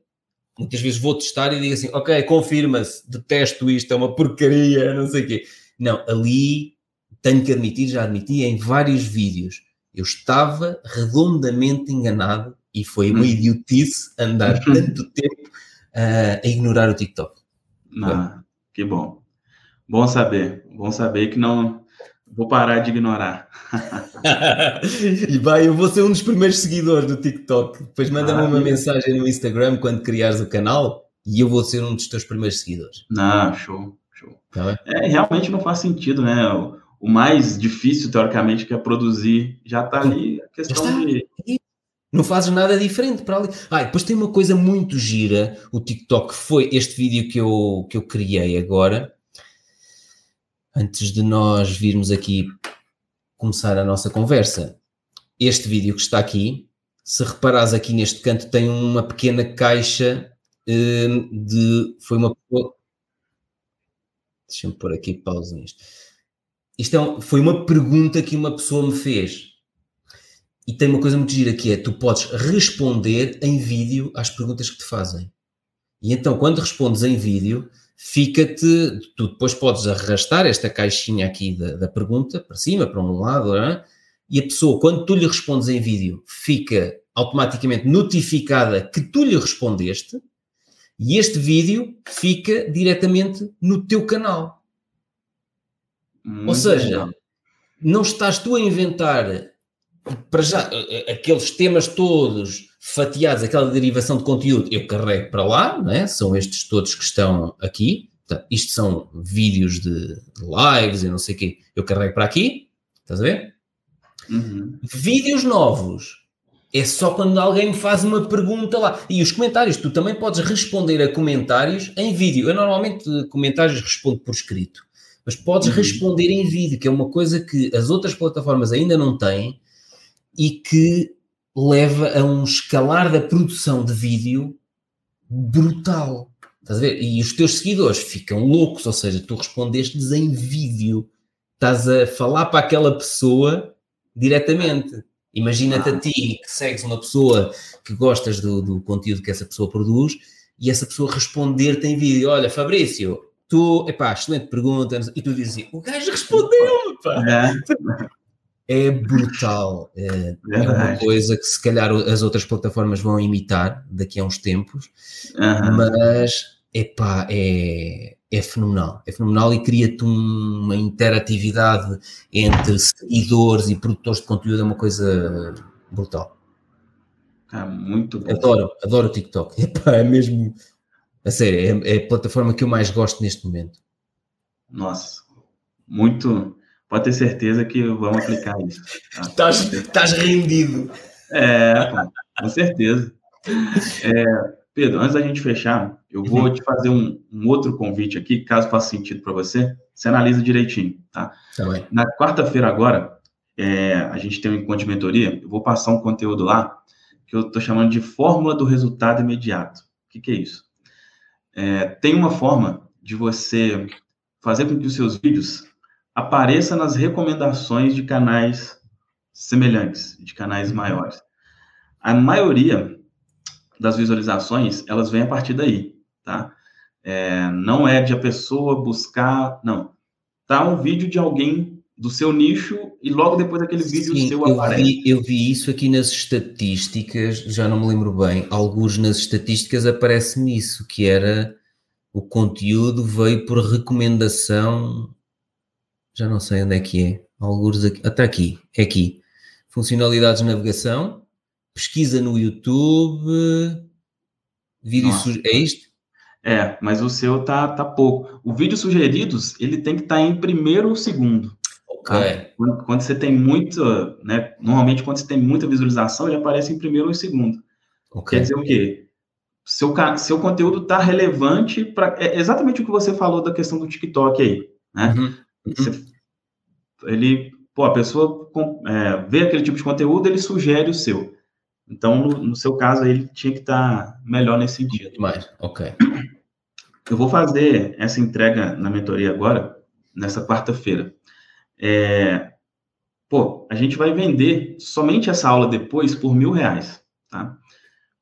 muitas vezes vou testar e digo assim, ok, confirma-se, detesto isto, é uma porcaria, não sei o quê. Não, ali tenho que admitir, já admiti em vários vídeos, eu estava redondamente enganado e foi uma Hum. idiotice andar tanto tempo ah, a ignorar o TikTok. Ah, que bom. Bom saber. Bom saber que não vou parar de ignorar. e vai, eu vou ser um dos primeiros seguidores do TikTok. Depois manda-me uma Maravilha. mensagem no Instagram quando criares o canal e eu vou ser um dos teus primeiros seguidores. Não, show, show. Tá? É, realmente não faz sentido, né? O, o mais difícil, teoricamente, que é produzir, já tá ali a questão está. de. Não fazes nada diferente para ali. Ah, depois tem uma coisa muito gira, o TikTok foi este vídeo que eu, que eu criei agora, antes de nós virmos aqui começar a nossa conversa. Este vídeo que está aqui, se reparares aqui neste canto, tem uma pequena caixa hum, de. Foi uma. Deixa-me pôr aqui pausa nisto. Isto é um- foi uma pergunta que uma pessoa me fez. E tem uma coisa muito gira que é, tu podes responder em vídeo às perguntas que te fazem. E então, quando respondes em vídeo, fica-te, tu depois podes arrastar esta caixinha aqui da, da pergunta para cima, para um lado, é? e a pessoa, quando tu lhe respondes em vídeo, fica automaticamente notificada que tu lhe respondeste, e este vídeo fica diretamente no teu canal. Ou Muito seja, legal. não estás tu a inventar para já, aqueles temas todos fatiados, aquela derivação de conteúdo, eu carrego para lá, né? são estes todos que estão aqui. Portanto, isto são vídeos de lives e não sei o quê. Eu carrego para aqui, estás a ver? Uhum. Vídeos novos. É só quando alguém me faz uma pergunta lá. E os comentários, tu também podes responder a comentários em vídeo. Eu normalmente comentários respondo por escrito, mas podes uhum. responder em vídeo, que é uma coisa que as outras plataformas ainda não têm e que leva a um escalar da produção de vídeo brutal. Estás a ver? E os teus seguidores ficam loucos, ou seja, tu respondeste-lhes em vídeo. Estás a falar para aquela pessoa diretamente. Imagina-te a ti que segues uma pessoa que gostas do, do, conteúdo que essa pessoa produz e essa pessoa responder-te em vídeo: Olha, Fabrício, tu, epá, excelente pergunta. E tu dizes assim: O gajo respondeu, pá. É. brutal. É, é, uma coisa que se calhar as outras plataformas vão imitar daqui a uns tempos, uhum. mas epá, é, é fenomenal, é fenomenal e cria-te uma interatividade entre seguidores e produtores de conteúdo, é uma coisa brutal. Ah, muito bom. Adoro, adoro o TikTok. Epá, é mesmo, a sério, é, é, a plataforma que eu mais gosto neste momento. Nossa, muito, pode ter certeza que vamos aplicar isso. Tá? Estás rendido. É, com certeza. É, Pedro, antes da gente fechar, eu vou uhum. te fazer um, um, outro convite aqui, caso faça sentido para você, você analisa direitinho, tá? tá Na quarta-feira agora, é, a gente tem um encontro de mentoria, eu vou passar um conteúdo lá, que eu estou chamando de Fórmula do Resultado Imediato. O que, que é isso? É, tem uma forma de você fazer com que os seus vídeos apareçam nas recomendações de canais semelhantes, de canais uhum. maiores. A maioria das visualizações, elas vêm a partir daí, tá? É, não é de a pessoa buscar, não. Tá um vídeo de alguém do seu nicho e logo depois daquele vídeo Sim, seu eu aparece. Vi, eu vi isso aqui nas estatísticas, já não me lembro bem, alguns nas estatísticas aparece-me isso, que era o conteúdo veio por recomendação, já não sei onde é que é, alguns aqui, até aqui, é aqui. Funcionalidades de navegação, pesquisa no YouTube, vídeo é isto? É, mas o seu tá, tá pouco. O vídeo sugeridos, ele tem que estar tá em primeiro ou segundo. Ok. Tá? Quando, quando, você tem muita, né? Normalmente, quando você tem muita visualização, ele aparece em primeiro ou em segundo. Okay. Quer dizer o quê? Seu, seu conteúdo tá relevante para. É exatamente o que você falou da questão do TikTok aí, né? Uhum. Uhum. Você, ele, pô, a pessoa é, vê aquele tipo de conteúdo, ele sugere o seu. Então, no, no seu caso, ele tinha que estar tá melhor nesse sentido. Muito mais, ok. Eu vou fazer essa entrega na mentoria agora, nessa quarta-feira. É, pô, a gente vai vender somente essa aula depois por mil reais, tá?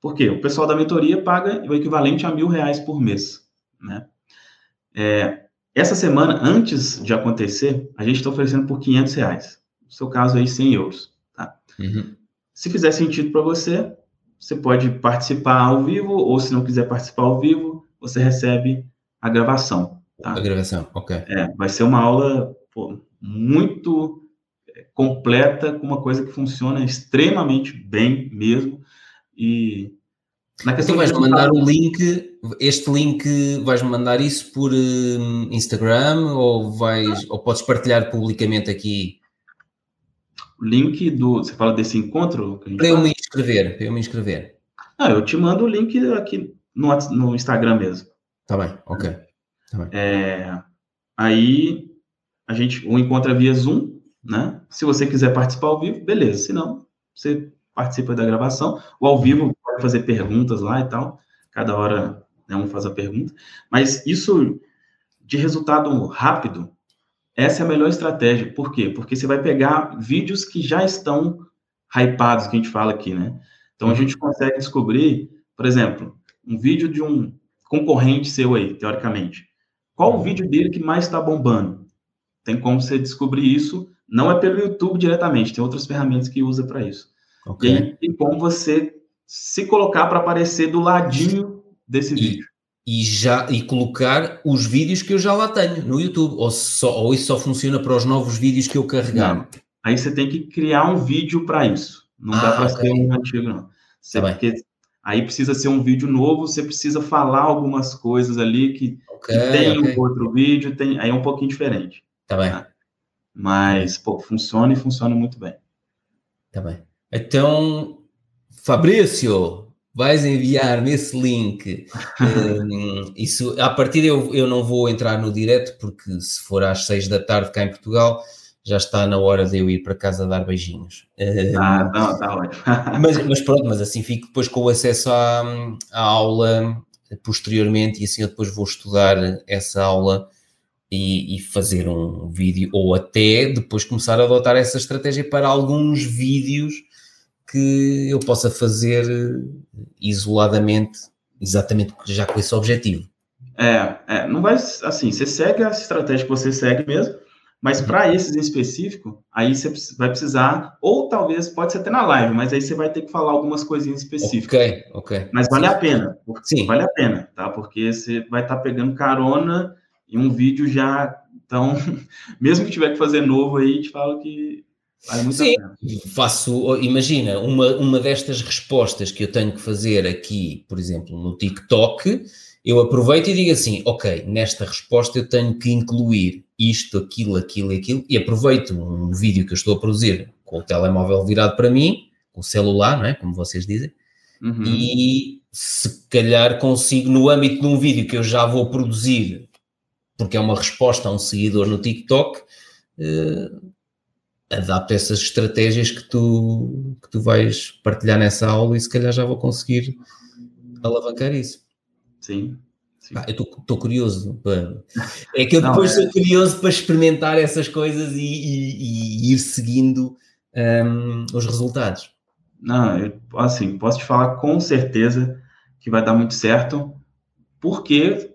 Por quê? O pessoal da mentoria paga o equivalente a mil reais por mês, né? É, essa semana, antes de acontecer, a gente está oferecendo por 500 reais. No seu caso aí, 100 euros, tá? Uhum. Se fizer sentido para você, você pode participar ao vivo, ou se não quiser participar ao vivo, você recebe a gravação. Tá? A gravação, ok. É, vai ser uma aula pô, muito é, completa, com uma coisa que funciona extremamente bem mesmo. E questão então vais mandar o link, este link vais-me mandar isso por uh, Instagram ou vais ou podes partilhar publicamente aqui link do. Você fala desse encontro? Para eu me inscrever, para eu me inscrever. Ah, eu te mando o link aqui no, no Instagram mesmo. Tá bem, ok. Tá bem. É, aí a gente o encontra via Zoom, né? Se você quiser participar ao vivo, beleza. Se não, você participa da gravação. O ao vivo fazer perguntas lá e tal. Cada hora né, um faz a pergunta. Mas isso de resultado rápido essa é a melhor estratégia. Por quê? Porque você vai pegar vídeos que já estão hypados, que a gente fala aqui, né? Então a gente consegue descobrir, por exemplo, um vídeo de um concorrente seu aí, teoricamente. Qual o vídeo dele que mais está bombando? Tem como você descobrir isso. Não é pelo YouTube diretamente, tem outras ferramentas que usa para isso. Okay. E aí tem como você se colocar para aparecer do ladinho desse e, vídeo e já e colocar os vídeos que eu já lá tenho no YouTube ou, só, ou isso só funciona para os novos vídeos que eu carregar? aí você tem que criar um vídeo para isso. Não ah, dá para okay. ser um antigo, não. Você, tá porque aí precisa ser um vídeo novo, você precisa falar algumas coisas ali que, okay, que tem okay. um outro vídeo, tem, aí é um pouquinho diferente. Tá bem. Tá? Mas, pô, funciona e funciona muito bem. Tá bem. Então, Fabrício, vais enviar-me esse link. um, isso, a partir eu, eu não vou entrar no direto, porque se for às seis da tarde cá em Portugal, já está na hora de eu ir para casa dar beijinhos. Ah, não, está ótimo. mas, mas pronto, mas assim fico depois com o acesso à, à aula posteriormente e assim eu depois vou estudar essa aula e, e, fazer um vídeo, ou até depois começar a adotar essa estratégia para alguns vídeos que eu possa fazer isoladamente, exatamente já com esse objetivo. É, é não vai assim, você segue a estratégia que você segue mesmo, mas para esses em específico, aí você vai precisar, ou talvez pode ser até na live, mas aí você vai ter que falar algumas coisinhas específicas. Ok, ok. Mas vale Sim. a pena. Sim. Vale a pena, tá? Porque você vai estar tá pegando carona em um vídeo já. Então, mesmo que tiver que fazer novo aí, te falo que vale muito Sim, a pena. Faço, imagina, uma, uma destas respostas que eu tenho que fazer aqui, por exemplo, no TikTok, eu aproveito e digo assim: ok, nesta resposta eu tenho que incluir isto, aquilo, aquilo e aquilo, e aproveito um vídeo que eu estou a produzir com o telemóvel virado para mim, com o celular, não é? Como vocês dizem, uhum. e se calhar consigo, no âmbito de um vídeo que eu já vou produzir porque é uma resposta a um seguidor no TikTok, uh, adapta essas estratégias que tu, que tu vais partilhar nessa aula e se calhar já vou conseguir alavancar isso. Sim. sim. Ah, eu estou curioso. Para... É que eu depois Não, é... sou curioso para experimentar essas coisas e, e, e ir seguindo um, os resultados. Não, eu, assim, posso te falar com certeza que vai dar muito certo, porque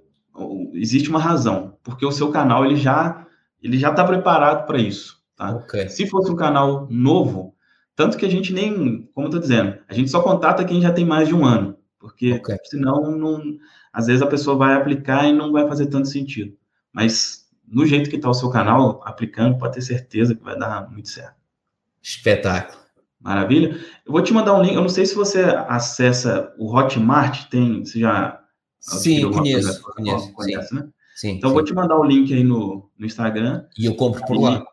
existe uma razão, porque o seu canal ele já ele já está preparado para isso, tá? Okay. Se fosse um canal novo, tanto que a gente nem, como eu tô dizendo, a gente só contata quem já tem mais de um ano, porque okay. senão não, às vezes a pessoa vai aplicar e não vai fazer tanto sentido. Mas no jeito que está o seu canal, aplicando, pode ter certeza que vai dar muito certo. Espetáculo. Maravilha. Eu vou te mandar um link. Eu não sei se você acessa o Hotmart, tem, você já Sim, conheço, conheço. Conhece, sim. né? Sim, então, sim. vou te mandar o link aí no, no Instagram. E eu compro por lá.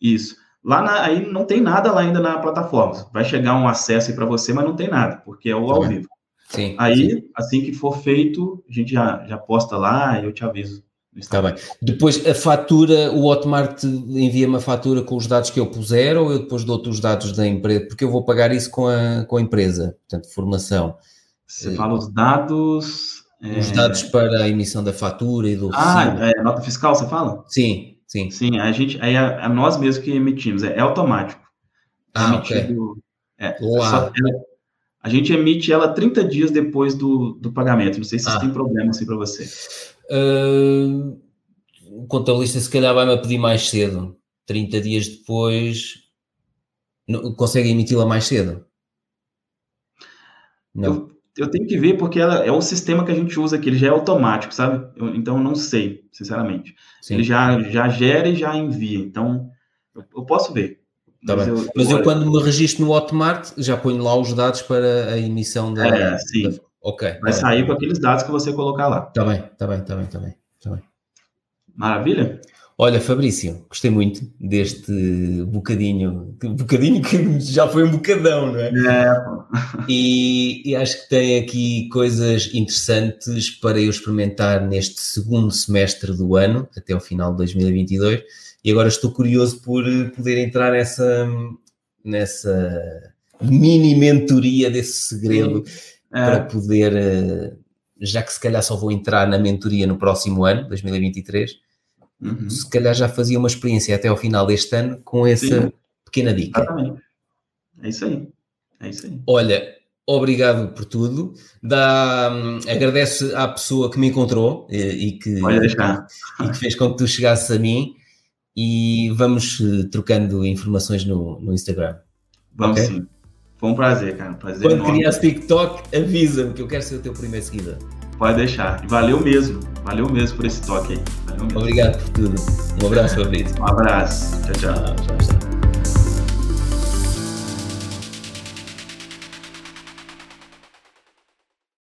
Isso. Lá na, aí não tem nada lá ainda na plataforma. Vai chegar um acesso aí para você, mas não tem nada, porque é o ao vivo. Sim. Aí, sim. assim que for feito, a gente já, já posta lá e eu te aviso. Está bem. Depois, a fatura, o Hotmart envia uma fatura com os dados que eu puser ou eu depois dou-te os dados da empresa? Porque eu vou pagar isso com a, com a empresa, portanto, formação. Você fala os dados os dados para a emissão da fatura e do Ah, é, nota fiscal, você fala? Sim, sim. Sim, a gente, aí é, é nós mesmos que emitimos, é, é automático. É ah, emitido, ok. É, só, a gente emite ela 30 dias depois do, do pagamento. Não sei se ah. tem problema assim para você. Uh, o contabilista se calhar vai-me pedir mais cedo. 30 dias depois não, consegue emiti-la mais cedo? Não. Eu, eu tenho que ver porque ela é o sistema que a gente usa aqui, ele já é automático, sabe? Eu, então eu não sei, sinceramente. Sim. Ele já, já gera e já envia, então eu, eu posso ver. Tá mas, eu, mas eu, quando me registro no Hotmart já ponho lá os dados para a emissão da. É, sim. Da... Ok. Vai tá sair bem. com aqueles dados que você colocar lá. Tá bem, tá bem, tá bem, tá bem. Tá bem. Maravilha? Olha, Fabrício, gostei muito deste bocadinho, bocadinho que já foi um bocadão, não é? É. E, e, acho que tem aqui coisas interessantes para eu experimentar neste segundo semestre do ano, até o final de 2022. E agora estou curioso por poder entrar nessa, nessa mini mentoria desse segredo é. para poder, eh, já que se calhar só vou entrar na mentoria no próximo ano, 2023 Uhum. Se calhar já fazia uma experiência até ao final deste ano com essa Sim. pequena dica. Exatamente. É isso aí. É isso aí. Olha, obrigado por tudo. Dá, hum, agradece à pessoa que me encontrou e, e que, e que fez com que tu chegasses a mim e vamos eh, trocando informações no, no Instagram. Vamos okay? sim. Foi um prazer, cara. prazer Quando criares TikTok, avisa-me que eu quero ser o teu primeiro seguidor. Pode deixar. E valeu mesmo. Valeu mesmo por esse toque aí. Obrigado por tudo. Um abraço, Fabrício. Um abraço. Tchau, tchau. tchau, tchau.